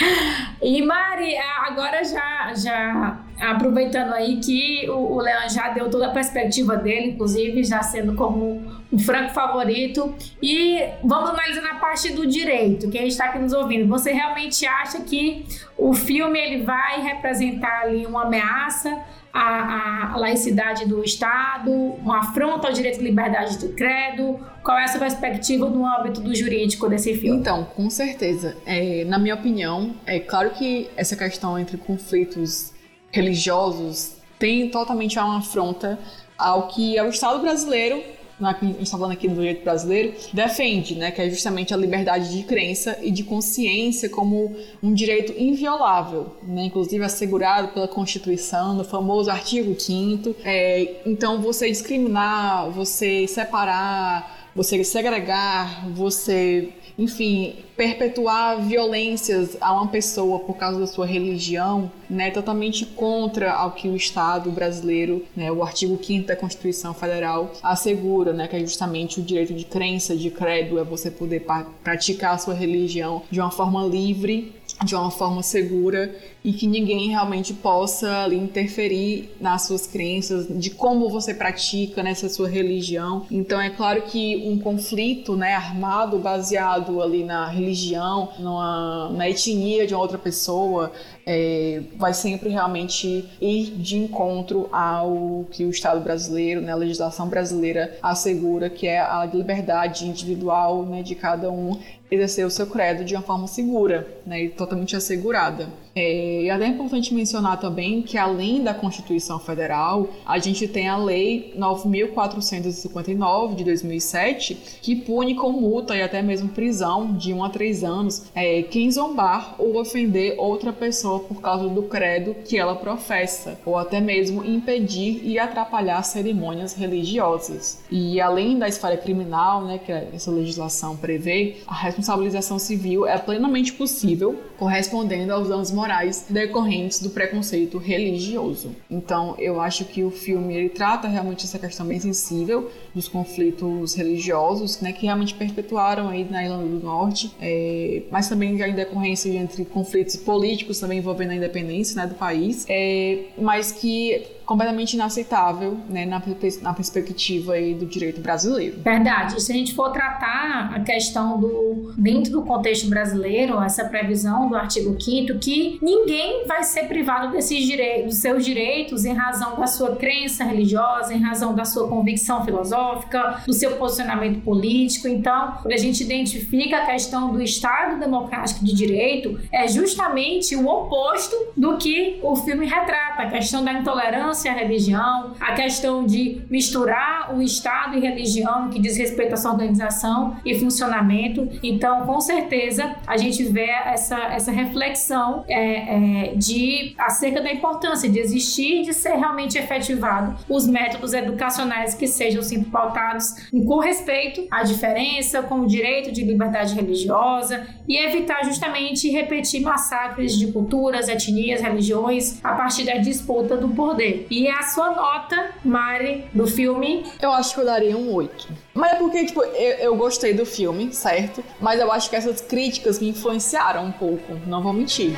E Mari, agora já, já aproveitando aí que o, o já deu toda a perspectiva dele, inclusive já sendo como um franco favorito. E vamos analisar na parte do direito, quem está aqui nos ouvindo. Você realmente acha que o filme ele vai representar ali uma ameaça à, à laicidade do Estado, uma afronta ao direito de liberdade do credo? Qual é a sua perspectiva no âmbito do jurídico desse filme? Então, com certeza. É, na minha opinião, é claro que essa questão entre conflitos religiosos tem totalmente uma afronta ao que é o Estado brasileiro a gente está falando aqui do direito brasileiro, defende, né, que é justamente a liberdade de crença e de consciência como um direito inviolável, né, inclusive assegurado pela Constituição, no famoso artigo 5 é, Então, você discriminar, você separar, você segregar, você enfim, perpetuar violências a uma pessoa por causa da sua religião, né, totalmente contra ao que o Estado brasileiro, né, o artigo 5 da Constituição Federal assegura, né, que é justamente o direito de crença, de credo, é você poder praticar a sua religião de uma forma livre de uma forma segura e que ninguém realmente possa ali, interferir nas suas crenças, de como você pratica nessa sua religião. Então é claro que um conflito né, armado baseado ali na religião, numa, na etnia de uma outra pessoa, é, vai sempre realmente ir de encontro ao que o Estado brasileiro, né, a legislação brasileira assegura, que é a liberdade individual né, de cada um exercer o seu credo de uma forma segura né, e totalmente assegurada. É, e até é importante mencionar também que, além da Constituição Federal, a gente tem a Lei 9.459 de 2007, que pune com multa e até mesmo prisão de 1 a 3 anos é, quem zombar ou ofender outra pessoa por causa do credo que ela professa, ou até mesmo impedir e atrapalhar cerimônias religiosas. E além da esfera criminal, né, que essa legislação prevê, a responsabilização civil é plenamente possível, correspondendo aos danos morais decorrentes do preconceito religioso. Então, eu acho que o filme ele trata realmente essa questão bem sensível dos conflitos religiosos, né, que realmente perpetuaram aí na Irlanda do Norte, é, mas também em decorrência entre conflitos políticos também envolvendo a independência né, do país, é, mas que completamente inaceitável né, na, na perspectiva aí do direito brasileiro. Verdade. Se a gente for tratar a questão do dentro do contexto brasileiro, essa previsão do artigo 5 que ninguém vai ser privado desses direitos, dos seus direitos em razão da sua crença religiosa, em razão da sua convicção filosófica, do seu posicionamento político. Então, quando a gente identifica a questão do Estado democrático de direito, é justamente o oposto do que o filme retrata, a questão da intolerância intolerância à religião, a questão de misturar o Estado e religião que diz respeito à sua organização e funcionamento. Então, com certeza, a gente vê essa, essa reflexão é, é, de acerca da importância de existir e de ser realmente efetivado os métodos educacionais que sejam sempre pautados com respeito à diferença, com o direito de liberdade religiosa e evitar justamente repetir massacres de culturas, etnias, religiões a partir da disputa do poder. E a sua nota, Mari, do filme? Eu acho que eu daria um 8. Mas é porque, tipo, eu, eu, gostei do filme, certo? Mas eu acho que essas críticas me influenciaram um pouco, não vou mentir.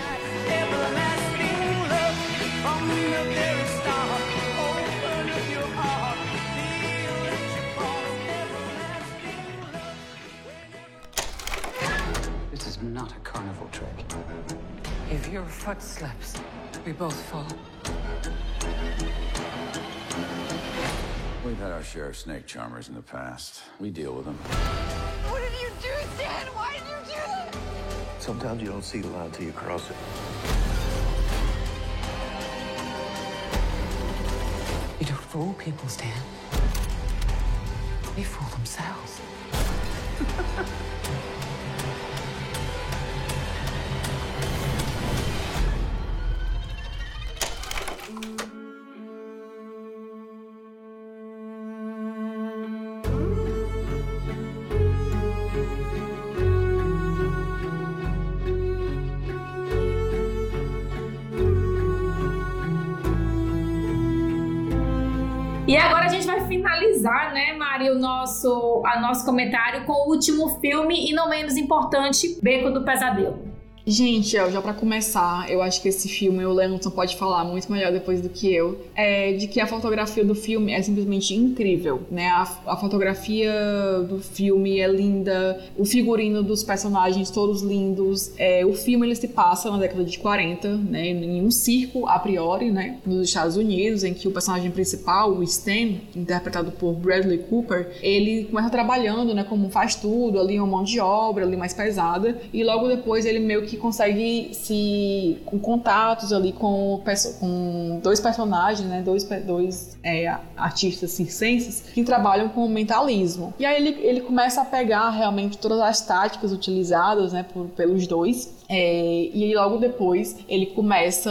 not a carnival trick. If your foot slips, we both fall. We've had our share of snake charmers in the past. We deal with them. What did you do, Stan? Why did you do that? Sometimes you don't see the line till you cross it. You don't fool people, Stan. They fool themselves. nosso, comentário com o último filme e não menos importante, Beco do Pesadelo. Gente, já para começar, eu acho que esse filme o Lennon pode falar muito melhor depois do que eu, é de que a fotografia do filme é simplesmente incrível, né? A, a, fotografia do filme é linda, o figurino dos personagens todos lindos. É, o filme ele se passa na década de 40, né? Em um circo a priori, né? Nos Estados Unidos, em que o personagem principal, o Stan, interpretado por Bradley Cooper, ele começa trabalhando, né? Como faz tudo ali, uma mão de obra ali mais pesada, e logo depois ele meio que que consegue se com contatos ali com, com dois personagens, né, dois, dois é, artistas circenses que trabalham com o mentalismo. E aí ele, ele começa a pegar realmente todas as táticas utilizadas né, por, pelos dois é, e logo depois ele começa,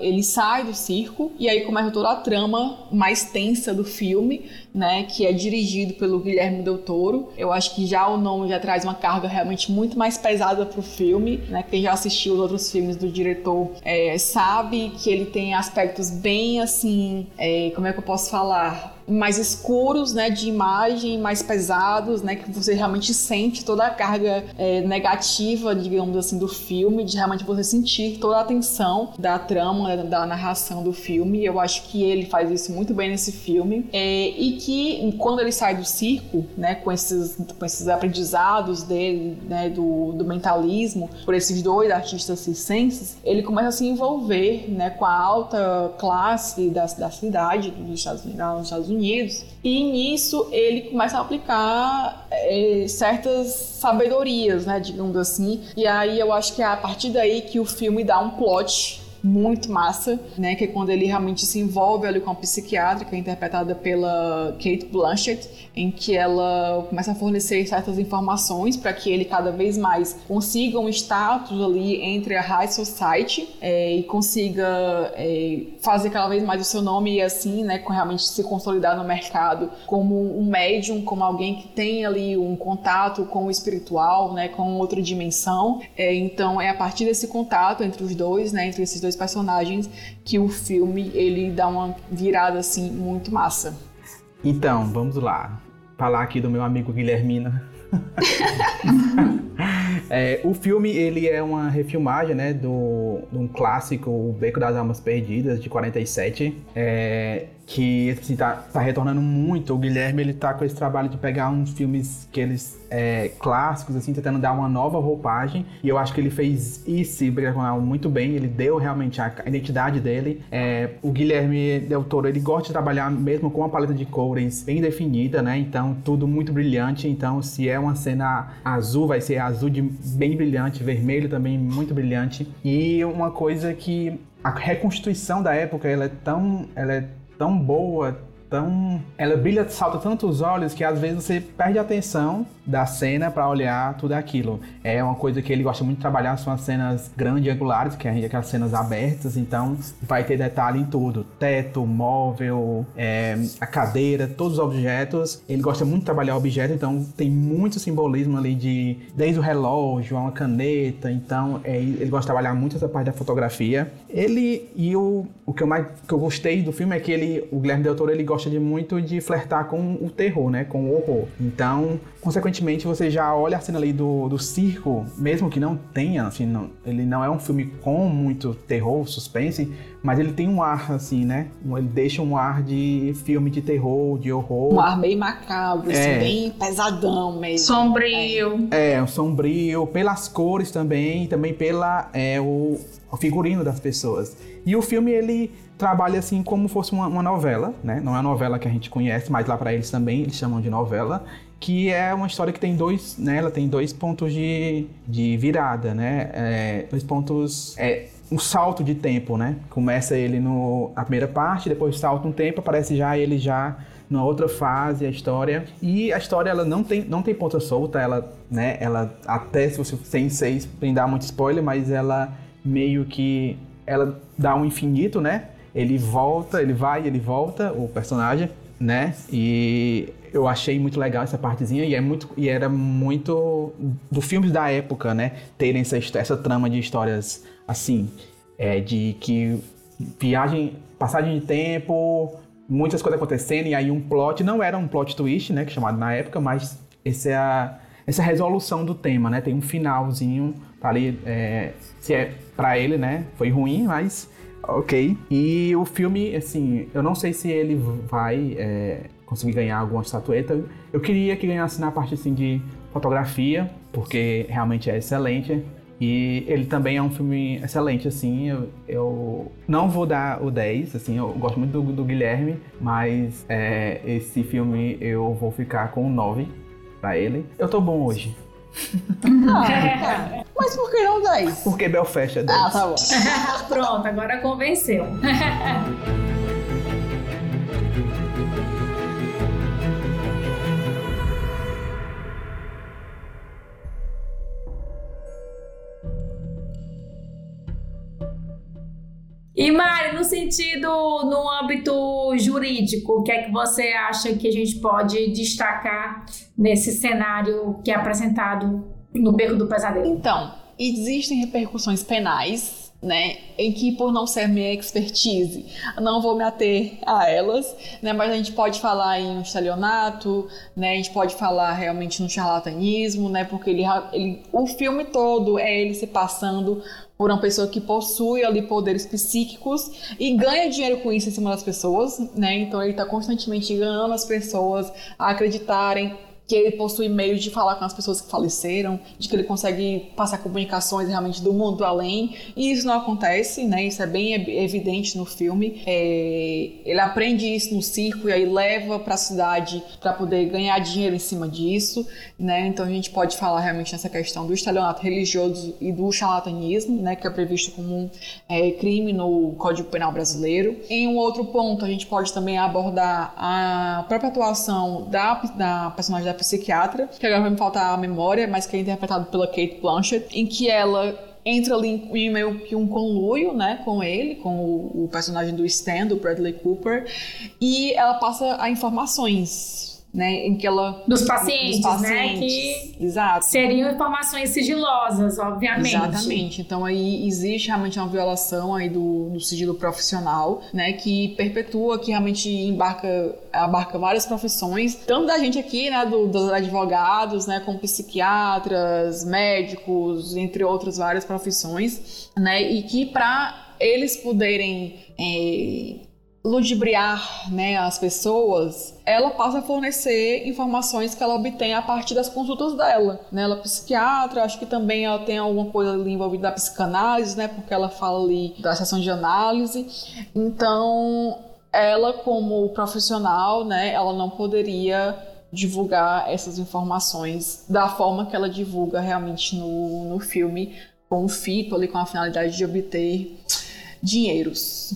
ele sai do circo e aí começa toda a trama mais tensa do filme, né, que é dirigido pelo Guilherme Del Toro. Eu acho que já o nome já traz uma carga realmente muito mais pesada pro filme, né? Quem já assistiu os outros filmes do diretor é, sabe que ele tem aspectos bem assim, é, como é que eu posso falar? Mais escuros, né, de imagem, mais pesados, né, que você realmente sente toda a carga é, negativa, digamos assim, do filme, de realmente você sentir toda a tensão da trama, da narração do filme. Eu acho que ele faz isso muito bem nesse filme é, e que quando ele sai do circo, né, com esses, com esses aprendizados dele, né, do, do mentalismo, por esses dois artistas circenses, ele começa a se envolver, né, com a alta classe da, da cidade dos Estados Unidos, Unidos e nisso ele começa a aplicar é, certas sabedorias, né, digamos assim, e aí eu acho que é a partir daí que o filme dá um plot muito massa, né? Que é quando ele realmente se envolve ali com a psiquiátrica, interpretada pela Kate Blanchett, em que ela começa a fornecer certas informações para que ele cada vez mais consiga um status ali entre a high society é, e consiga é, fazer cada vez mais o seu nome e assim, né? Realmente se consolidar no mercado como um médium, como alguém que tem ali um contato com o espiritual, né? Com outra dimensão. É, então é a partir desse contato entre os dois, né? Entre esses dois dois personagens que o filme ele dá uma virada assim muito massa. Então, vamos lá. Falar aqui do meu amigo Guilhermino. é, o filme ele é uma refilmagem né, do, de um clássico O Beco das Almas Perdidas de 47 é, que assim, tá, tá retornando muito o Guilherme ele tá com esse trabalho de pegar uns filmes que eles é, clássicos, assim, tentando dar uma nova roupagem. E eu acho que ele fez isso muito bem. Ele deu realmente a identidade dele. É, o Guilherme Del Toro, ele gosta de trabalhar mesmo com uma paleta de cores bem definida, né? Então, tudo muito brilhante. Então, se é uma cena azul, vai ser azul de bem brilhante, vermelho também muito brilhante. E uma coisa que a reconstituição da época, ela é tão, ela é tão boa, tão. Ela brilha, salta tanto os olhos que às vezes você perde a atenção da cena para olhar tudo aquilo. É uma coisa que ele gosta muito de trabalhar, são as cenas grandes angulares, que é aquelas cenas abertas, então vai ter detalhe em tudo. Teto, móvel, é, a cadeira, todos os objetos. Ele gosta muito de trabalhar objeto, então tem muito simbolismo ali de desde o relógio, a uma caneta, então é, ele gosta de trabalhar muito essa parte da fotografia. Ele e o, o que eu mais que eu gostei do filme é que ele, o Guilherme Del Toro, ele gosta de muito de flertar com o terror, né, com o horror. Então, consequentemente, você já olha a cena ali do, do circo, mesmo que não tenha, assim, não, ele não é um filme com muito terror, suspense, mas ele tem um ar, assim, né? Ele deixa um ar de filme de terror, de horror. Um ar meio macabro, assim, é. assim, bem pesadão mesmo. Sombrio. É, é sombrio, pelas cores também, também pela é, o, o figurino das pessoas. E o filme, ele trabalha assim como fosse uma, uma, novela, né? Não é a novela que a gente conhece, mas lá para eles também eles chamam de novela, que é uma história que tem dois, né? Ela tem dois pontos de, de virada, né? É, dois pontos, é, um salto de tempo, né? Começa ele no a primeira parte, depois salta um tempo, aparece já ele já numa outra fase a história e a história ela não tem não tem ponta solta, ela, né? Ela até se você sem seis sem dar muito spoiler, mas ela meio que ela dá um infinito, né? Ele volta, ele vai, ele volta, o personagem, né? E eu achei muito legal essa partezinha e é muito e era muito do filmes da época, né? Terem essa, essa trama de histórias assim, é, de que viagem, passagem de tempo, muitas coisas acontecendo e aí um plot não era um plot twist, né? Que é chamado na época, mas essa é a essa resolução do tema, né? Tem um finalzinho tá ali, é, se é para ele, né? Foi ruim, mas ok. E o filme, assim, eu não sei se ele vai é, conseguir ganhar alguma estatueta. Eu queria que ganhasse na parte assim de fotografia, porque realmente é excelente. E ele também é um filme excelente, assim. Eu, eu não vou dar o 10, assim, eu gosto muito do, do Guilherme, mas é, esse filme eu vou ficar com o 9 pra ele. Eu tô bom hoje. Ah, mas por que não 10? Porque Belfast é 10. Ah, tá bom. Pronto, agora convenceu. E Mari, no sentido, no âmbito jurídico, o que é que você acha que a gente pode destacar nesse cenário que é apresentado no Beco do Pesadelo? Então, existem repercussões penais né, em que por não ser minha expertise, não vou me ater a elas, né, mas a gente pode falar em um estelionato, né, a gente pode falar realmente no charlatanismo, né, porque ele, ele, o filme todo é ele se passando por uma pessoa que possui ali poderes psíquicos e ganha dinheiro com isso em cima das pessoas, né? Então ele está constantemente enganando as pessoas a acreditarem que ele possui meios de falar com as pessoas que faleceram, de que ele consegue passar comunicações realmente do mundo além. E isso não acontece, né? Isso é bem evidente no filme. É... ele aprende isso no circo e aí leva para a cidade para poder ganhar dinheiro em cima disso, né? Então a gente pode falar realmente nessa questão do estelionato religioso e do charlatanismo, né? Que é previsto como um é, crime no Código Penal brasileiro. Em um outro ponto, a gente pode também abordar a própria atuação da, da personagem da psiquiatra, que agora vai me faltar a memória, mas que é interpretado pela Kate Blanchett, em que ela entra ali em meio que um conluio, né, com ele, com o, o personagem do Stan, do Bradley Cooper, e ela passa a informações né, em que ela dos pacientes, dos pacientes, né, que exato. seriam informações sigilosas, obviamente. Exatamente. Então aí existe realmente uma violação aí do, do sigilo profissional, né, que perpetua, que realmente embarca abarca várias profissões, tanto da gente aqui, né, do, dos advogados, né, como psiquiatras, médicos, entre outras várias profissões, né, e que para eles poderem é, ludibriar né, as pessoas, ela passa a fornecer informações que ela obtém a partir das consultas dela. Né? Ela é psiquiatra, acho que também ela tem alguma coisa ali envolvida da psicanálise, né? porque ela fala ali da sessão de análise. Então, ela como profissional, né, ela não poderia divulgar essas informações da forma que ela divulga realmente no, no filme, com o fito ali, com a finalidade de obter dinheiros.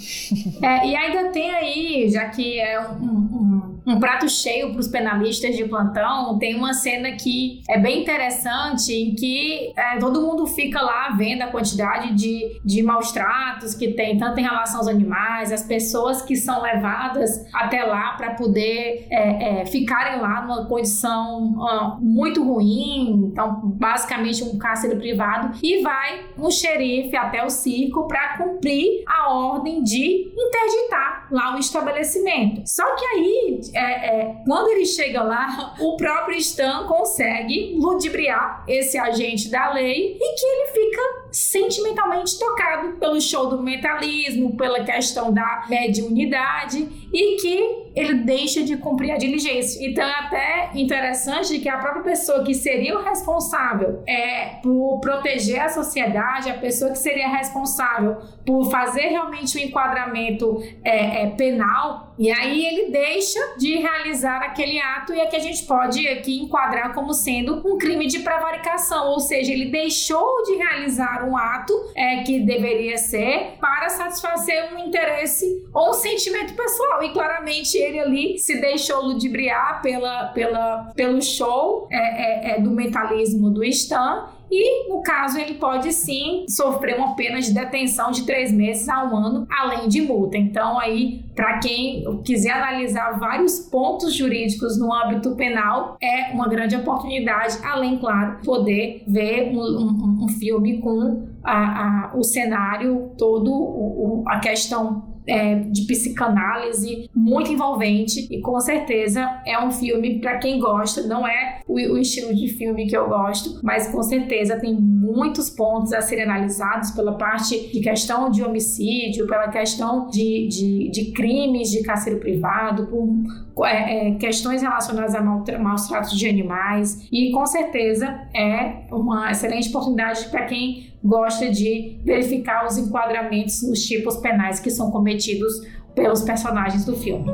É, e ainda tem aí, já que é um, um, um prato cheio para os penalistas de plantão, tem uma cena que é bem interessante em que é, todo mundo fica lá vendo a quantidade de, de maus tratos que tem, tanto em relação aos animais, as pessoas que são levadas até lá para poder é, é, ficarem lá numa condição uh, muito ruim, então basicamente um cárcere privado, e vai um xerife até o circo para cumprir a ordem de interditar lá o estabelecimento. Só que aí, é, é, quando ele chega lá, o próprio Stan consegue ludibriar esse agente da lei e que ele fica sentimentalmente tocado pelo show do mentalismo, pela questão da mediunidade e que ele deixa de cumprir a diligência. Então é até interessante que a própria pessoa que seria o responsável é, por proteger a sociedade, a pessoa que seria responsável por fazer realmente o um enquadramento é, é, penal, e aí ele deixa de realizar aquele ato e é que a gente pode aqui enquadrar como sendo um crime de prevaricação, ou seja, ele deixou de realizar um ato é, que deveria ser para satisfazer um interesse ou um sentimento pessoal. E claramente ele ali se deixou ludibriar pela, pela, pelo show é, é, é do mentalismo do Stan e, no caso, ele pode sim sofrer uma pena de detenção de três meses a um ano, além de multa. Então, aí, para quem quiser analisar vários pontos jurídicos no âmbito penal, é uma grande oportunidade, além, claro, poder ver um, um, um filme com a, a, o cenário todo, o, a questão é, de psicanálise muito envolvente e com certeza é um filme para quem gosta. Não é o, o, estilo de filme que eu gosto, mas com certeza tem muitos pontos a serem analisados pela parte de questão de homicídio, pela questão de, de, de crimes de cárcere privado, por é, é, questões relacionadas a maus tratos de animais e com certeza é uma excelente oportunidade para quem gosta de verificar os enquadramentos nos tipos penais que são cometidos pelos personagens do filme.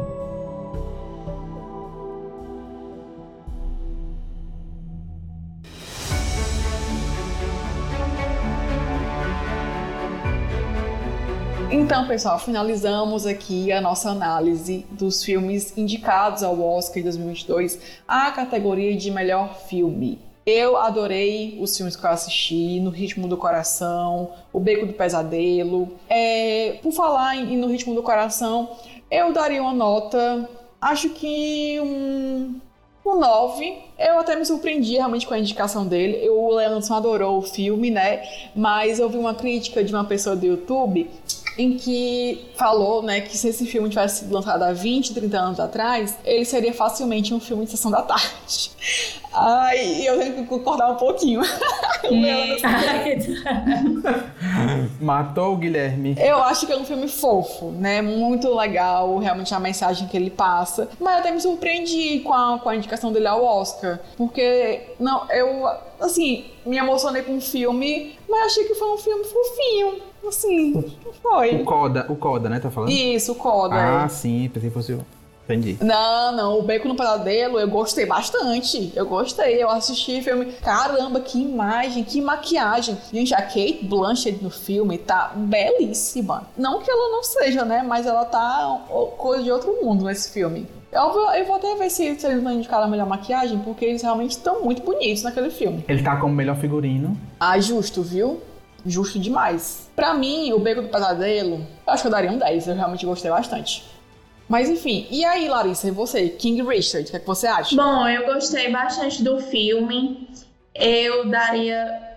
Então, pessoal, finalizamos aqui a nossa análise dos filmes indicados ao Oscar de 2022, a categoria de melhor filme. Eu adorei os filmes que eu assisti, No Ritmo do Coração, O Beco do Pesadelo. É, por falar em, No Ritmo do Coração, eu daria uma nota, acho que um, um 9. Eu até me surpreendi realmente com a indicação dele. o Leandro adorou o filme, né? Mas eu vi uma crítica de uma pessoa do YouTube em que falou, né, que se esse filme tivesse sido lançado há 20, 30 anos atrás, ele seria facilmente um filme de sessão da tarde. Ai, eu tenho que concordar um pouquinho. Matou o Guilherme. Eu acho que é um filme fofo, né? Muito legal, realmente a mensagem que ele passa. Mas eu até me surpreendi com a, com a indicação dele ao Oscar. Porque, não, eu, assim, me emocionei com o filme, mas achei que foi um filme fofinho. Assim, foi. O Coda, o Coda, né? Tá falando? Isso, o Coda. Ah, é. sim, pensei que fosse o. Entendi. Não, não, o Beco no Pesadelo eu gostei bastante. Eu gostei, eu assisti o filme. Caramba, que imagem, que maquiagem. Gente, a Kate Blanchett no filme tá belíssima. Não que ela não seja, né? Mas ela tá coisa de outro mundo nesse filme. Eu vou, eu vou até ver se, se eles vão indicar a melhor maquiagem, porque eles realmente estão muito bonitos naquele filme. Ele tá como melhor figurino. Ah, justo, viu? Justo demais. Pra mim, o Beco do Pesadelo, eu acho que eu daria um 10. Eu realmente gostei bastante. Mas enfim, e aí, Larissa, e você, King Richard, o que, é que você acha? Bom, eu gostei bastante do filme. Eu daria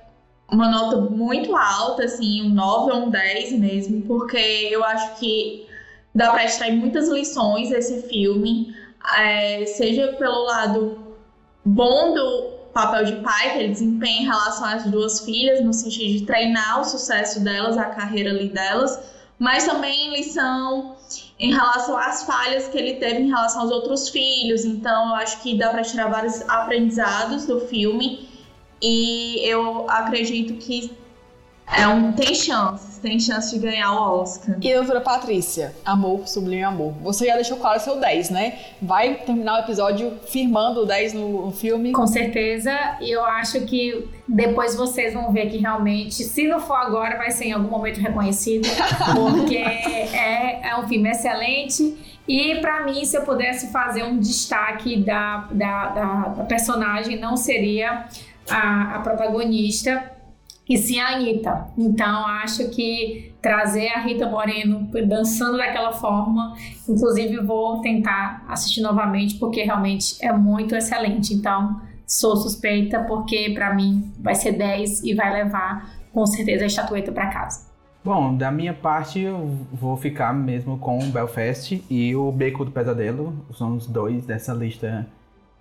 uma nota muito alta, assim, um 9 ou um 10 mesmo, porque eu acho que dá para extrair muitas lições desse filme, é, seja pelo lado bom do papel de pai que ele desempenha em relação às duas filhas, no sentido de treinar o sucesso delas, a carreira ali delas, mas também lição em relação às falhas que ele teve em relação aos outros filhos. Então, eu acho que dá para tirar vários aprendizados do filme e eu acredito que é um, tem chances, tem chance de ganhar o Oscar. E doutora Patrícia, Amor, Sublime Amor. Você já deixou claro o seu 10, né? Vai terminar o episódio firmando o 10 no, no filme? Com certeza. E eu acho que depois vocês vão ver que realmente, se não for agora, vai ser em algum momento reconhecido. Porque é, é um filme excelente. E para mim, se eu pudesse fazer um destaque da, da, da, da personagem, não seria a, a protagonista, e sim a Anitta. Então acho que trazer a Rita Moreno dançando daquela forma, inclusive vou tentar assistir novamente porque realmente é muito excelente. Então sou suspeita porque para mim vai ser 10 e vai levar com certeza a estatueta para casa. Bom, da minha parte eu vou ficar mesmo com o Belfast e o Beco do Pesadelo. São os dois dessa lista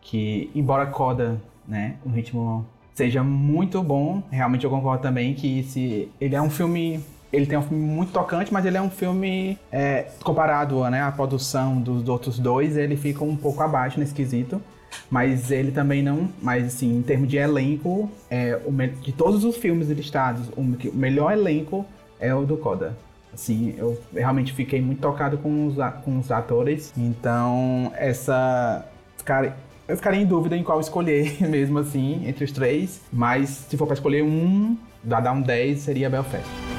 que, embora Coda, né, um ritmo seja muito bom. Realmente eu concordo também que se ele é um filme ele tem um filme muito tocante, mas ele é um filme é, comparado né, à produção dos outros dois, ele fica um pouco abaixo nesse quesito. Mas ele também não. Mas assim, em termos de elenco, é, o, de todos os filmes listados, o, o melhor elenco é o do Coda. Assim, eu realmente fiquei muito tocado com os, com os atores. Então, essa. Cara, eu ficaria em dúvida em qual escolher, mesmo assim, entre os três. Mas se for para escolher um, dar um 10, seria Belfast.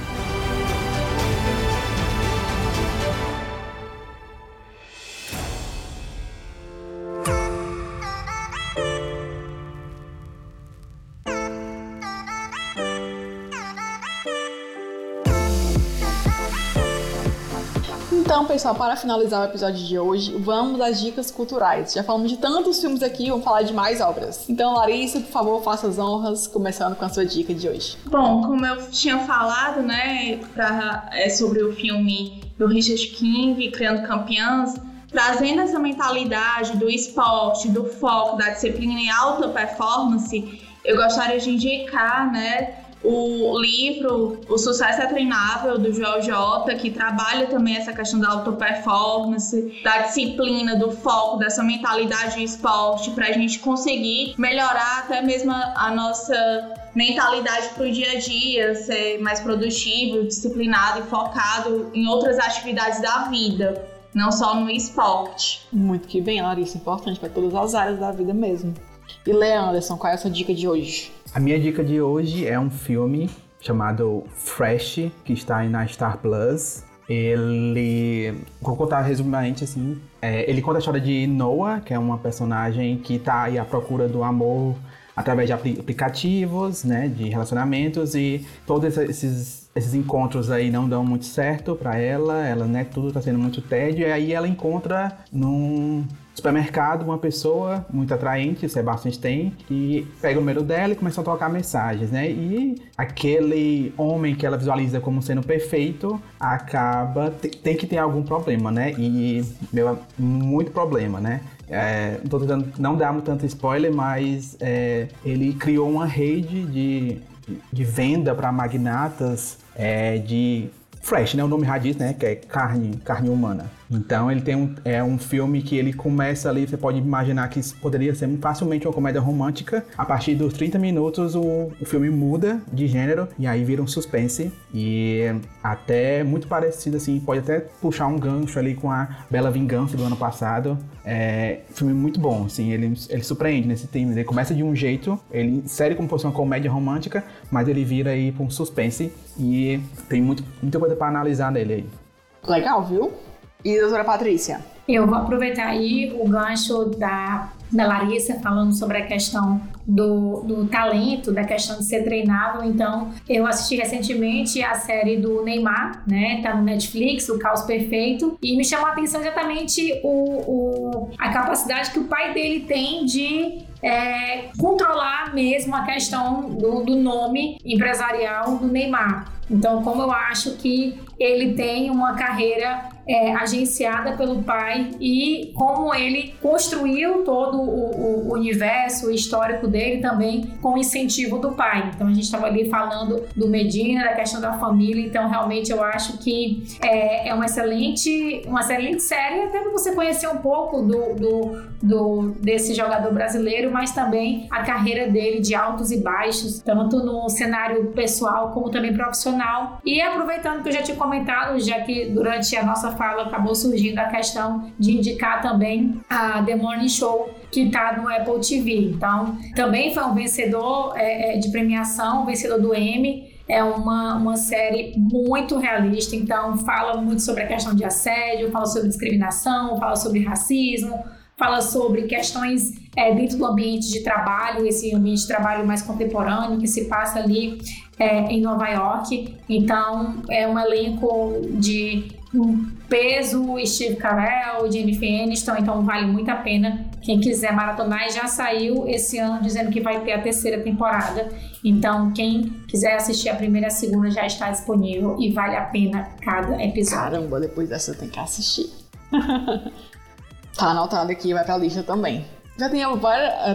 Pessoal, para finalizar o episódio de hoje, vamos às dicas culturais. Já falamos de tantos filmes aqui, vamos falar de mais obras. Então, Larissa, por favor, faça as honras, começando com a sua dica de hoje. Bom, como eu tinha falado, né, pra, é, sobre o filme do Richard King, Criando Campeãs, trazendo essa mentalidade do esporte, do foco, da disciplina em alta performance, eu gostaria de indicar, né, o livro O Sucesso é Treinável, do Joel J, que trabalha também essa questão da auto-performance, da disciplina, do foco, dessa mentalidade de esporte, para a gente conseguir melhorar até mesmo a nossa mentalidade para o dia a dia, ser mais produtivo, disciplinado e focado em outras atividades da vida, não só no esporte. Muito que bem, Larissa, importante para todas as áreas da vida mesmo. E Leanderson, qual é a sua dica de hoje? A minha dica de hoje é um filme chamado Fresh, que está aí na Star Plus. Ele, vou contar resumidamente assim, é, ele conta a história de Noah, que é uma personagem que está aí à procura do amor através de aplicativos, né, de relacionamentos e todos esses, esses encontros aí não dão muito certo para ela, ela, né, tudo está sendo muito tédio e aí ela encontra num supermercado uma pessoa muito atraente, Sebastian Stein, que pega o número dela e começa a trocar mensagens, né? E aquele homem que ela visualiza como sendo perfeito acaba tem que ter algum problema, né? E meu, muito problema, né? É, não tô tentando não dar tanto spoiler, mas é, ele criou uma rede de, de venda para magnatas é, de fresh, né? O nome já diz, né? Que é carne, carne humana. Então ele tem um, é um filme que ele começa ali, você pode imaginar que poderia ser facilmente uma comédia romântica. A partir dos 30 minutos o, o filme muda de gênero e aí vira um suspense. E até muito parecido, assim, pode até puxar um gancho ali com a Bela Vingança do ano passado. É filme muito bom, assim, ele, ele surpreende nesse tema. Ele começa de um jeito, ele série como se fosse uma comédia romântica, mas ele vira aí para um suspense e tem muito, muita coisa para analisar nele aí. Legal, viu? E doutora Patrícia? Eu vou aproveitar aí o gancho da, da Larissa falando sobre a questão do, do talento, da questão de ser treinável. Então, eu assisti recentemente a série do Neymar, né? Tá no Netflix, O Caos Perfeito, e me chamou a atenção exatamente o, o, a capacidade que o pai dele tem de é, controlar mesmo a questão do, do nome empresarial do Neymar. Então, como eu acho que ele tem uma carreira é, agenciada pelo pai e como ele construiu todo o, o universo histórico dele também com o incentivo do pai. Então a gente estava ali falando do Medina, da questão da família, então realmente eu acho que é, é uma excelente, uma excelente série, até para você conhecer um pouco do, do, do, desse jogador brasileiro, mas também a carreira dele de altos e baixos, tanto no cenário pessoal como também profissional. E aproveitando que eu já tinha comentado, já que durante a nossa fala acabou surgindo a questão de indicar também a The Morning Show, que está no Apple TV. Então, também foi um vencedor é, é, de premiação, vencedor do Emmy. É uma, uma série muito realista, então fala muito sobre a questão de assédio, fala sobre discriminação, fala sobre racismo, fala sobre questões é, dentro do ambiente de trabalho, esse ambiente de trabalho mais contemporâneo que se passa ali é, em Nova York. Então, é um elenco de um peso, Steve Carell, Jennifer Aniston, então vale muito a pena quem quiser maratonar. Já saiu esse ano dizendo que vai ter a terceira temporada. Então, quem quiser assistir a primeira e a segunda já está disponível e vale a pena cada episódio. Caramba, depois dessa tem que assistir. tá anotado aqui, vai pra lista também. Já tem,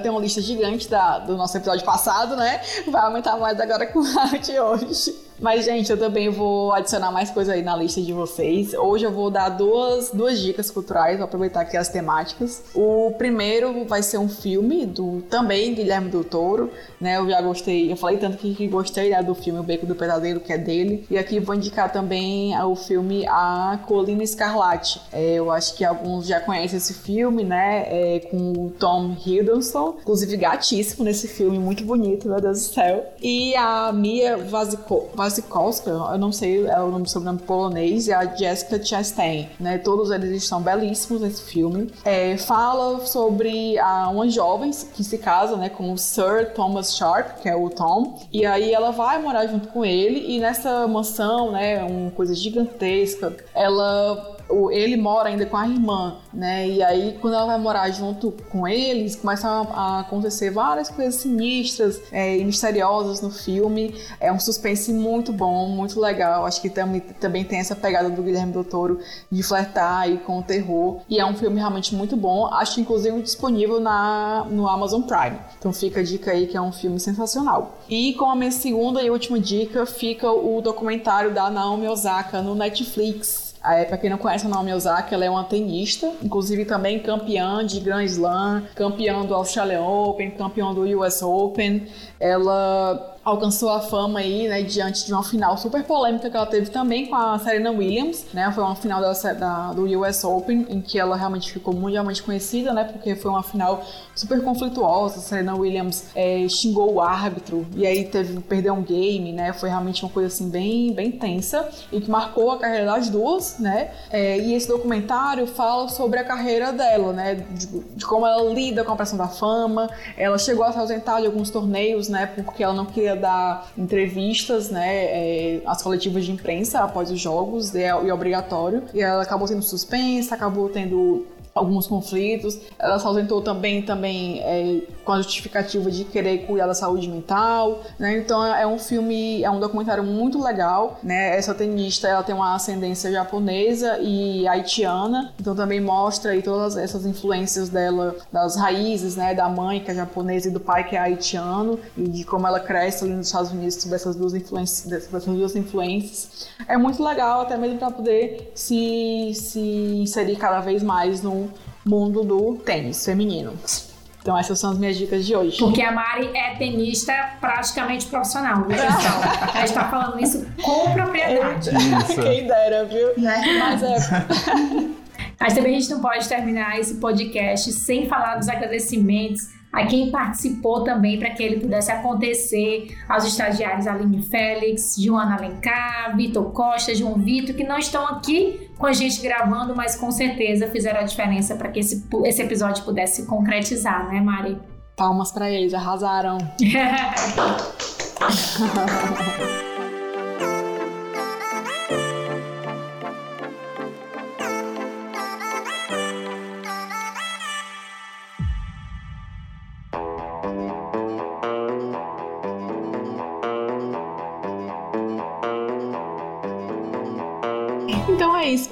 tem uma lista gigante da, do nosso episódio passado, né? Vai aumentar mais agora com a de hoje. Mas, gente, eu também vou adicionar mais coisa aí na lista de vocês. Hoje eu vou dar duas, duas dicas culturais, vou aproveitar aqui as temáticas. O primeiro vai ser um filme do também Guilherme do Toro, né? Eu já gostei, eu falei tanto que, que gostei né, do filme O Beco do Pesadelo, que é dele. E aqui vou indicar também o filme A Colina Escarlate. É, eu acho que alguns já conhecem esse filme, né? É, com o Tom Hiddleston, inclusive gatíssimo nesse filme, muito bonito, meu Deus do céu. E a Mia Wasikowska Wasikowska, eu não sei é o nome sobrenome polonês, e a Jessica Chastain, né? Todos eles estão belíssimos nesse filme. É, fala sobre a, uma jovem que se casa, né, com o Sir Thomas Sharp, que é o Tom, e aí ela vai morar junto com ele e nessa mansão, né, uma coisa gigantesca, ela ele mora ainda com a irmã, né? E aí, quando ela vai morar junto com eles, começam a, acontecer várias coisas sinistras é, e misteriosas no filme. É um suspense muito bom, muito legal. Acho que também, também tem essa pegada do Guilherme Del Toro de flertar aí com o terror. E é um filme realmente muito bom. Acho inclusive disponível na, no Amazon Prime. Então fica a dica aí que é um filme sensacional. E com a minha segunda e última dica fica o documentário da Naomi Osaka no Netflix. É, para quem não conhece a Naomi Osaka, ela é uma tenista, inclusive também campeã de Grand Slam, campeã do Australian Open, campeã do US Open. Ela alcançou a fama aí, né, diante de uma final super polêmica que ela teve também com a Serena Williams, né, foi uma final da, da, do US Open em que ela realmente ficou mundialmente conhecida, né, porque foi uma final super conflituosa, a Serena Williams é, xingou o árbitro e aí teve perdeu um game, né, foi realmente uma coisa assim bem, bem tensa e que marcou a carreira das duas, né, é, e esse documentário fala sobre a carreira dela, né, de, de como ela lida com a pressão da fama, ela chegou a se ausentar de alguns torneios, né, porque ela não queria dar entrevistas, né, é, às coletivas de imprensa após os jogos, é, é obrigatório. E ela acabou sendo suspensa, acabou tendo alguns conflitos. Ela se ausentou também, também é, com a justificativa de querer cuidar da saúde mental, né? Então é um filme, é um documentário muito legal, né? Essa tenista, ela tem uma ascendência japonesa e haitiana, então também mostra aí todas essas influências dela, das raízes, né? Da mãe que é japonesa e do pai que é haitiano e de como ela cresce ali nos Estados Unidos sobre essas duas influências, essas duas influências. É muito legal até mesmo para poder se, se inserir cada vez mais no mundo do tênis feminino. Então essas são as minhas dicas de hoje. Porque a Mari é tenista praticamente profissional, viu, pessoal? a gente tá falando isso com propriedade. Quem dera, viu? Mas é... Mas também a gente não pode terminar esse podcast sem falar dos agradecimentos a quem participou também para que ele pudesse acontecer, aos estagiários Aline Félix, Joana Alencar, Vitor Costa, João Vitor, que não estão aqui com a gente gravando, mas com certeza fizeram a diferença para que esse, esse episódio pudesse se concretizar, né, Mari? Palmas para eles, arrasaram.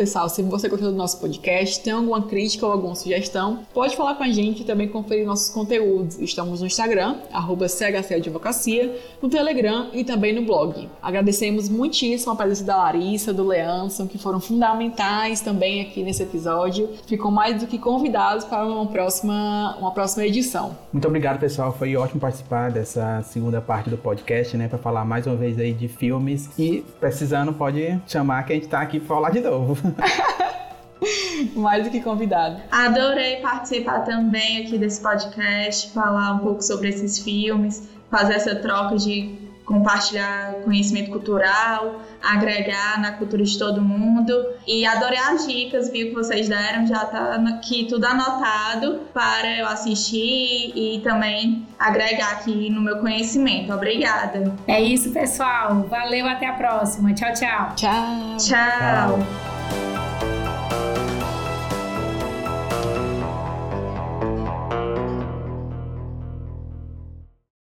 pessoal. Se você gostou do nosso podcast, tem alguma crítica ou alguma sugestão, pode falar com a gente e também conferir nossos conteúdos. Estamos no Instagram, arroba Advocacia, no Telegram e também no blog. Agradecemos muitíssimo a presença da Larissa, do Leanson, que foram fundamentais também aqui nesse episódio. Ficam mais do que convidados para uma próxima, uma próxima edição. Muito obrigado, pessoal. Foi ótimo participar dessa segunda parte do podcast, né? Para falar mais uma vez aí de filmes. E precisando, pode chamar que a gente tá aqui para falar de novo. Mais do que convidado. Adorei participar também aqui desse podcast, falar um pouco sobre esses filmes, fazer essa troca de compartilhar conhecimento cultural, agregar na cultura de todo mundo. E adorei as dicas, viu, que vocês deram, já tá aqui tudo anotado para eu assistir e também agregar aqui no meu conhecimento. Obrigada. É isso, pessoal. Valeu, até a próxima. Tchau, tchau. Tchau. Tchau. tchau. Thank you.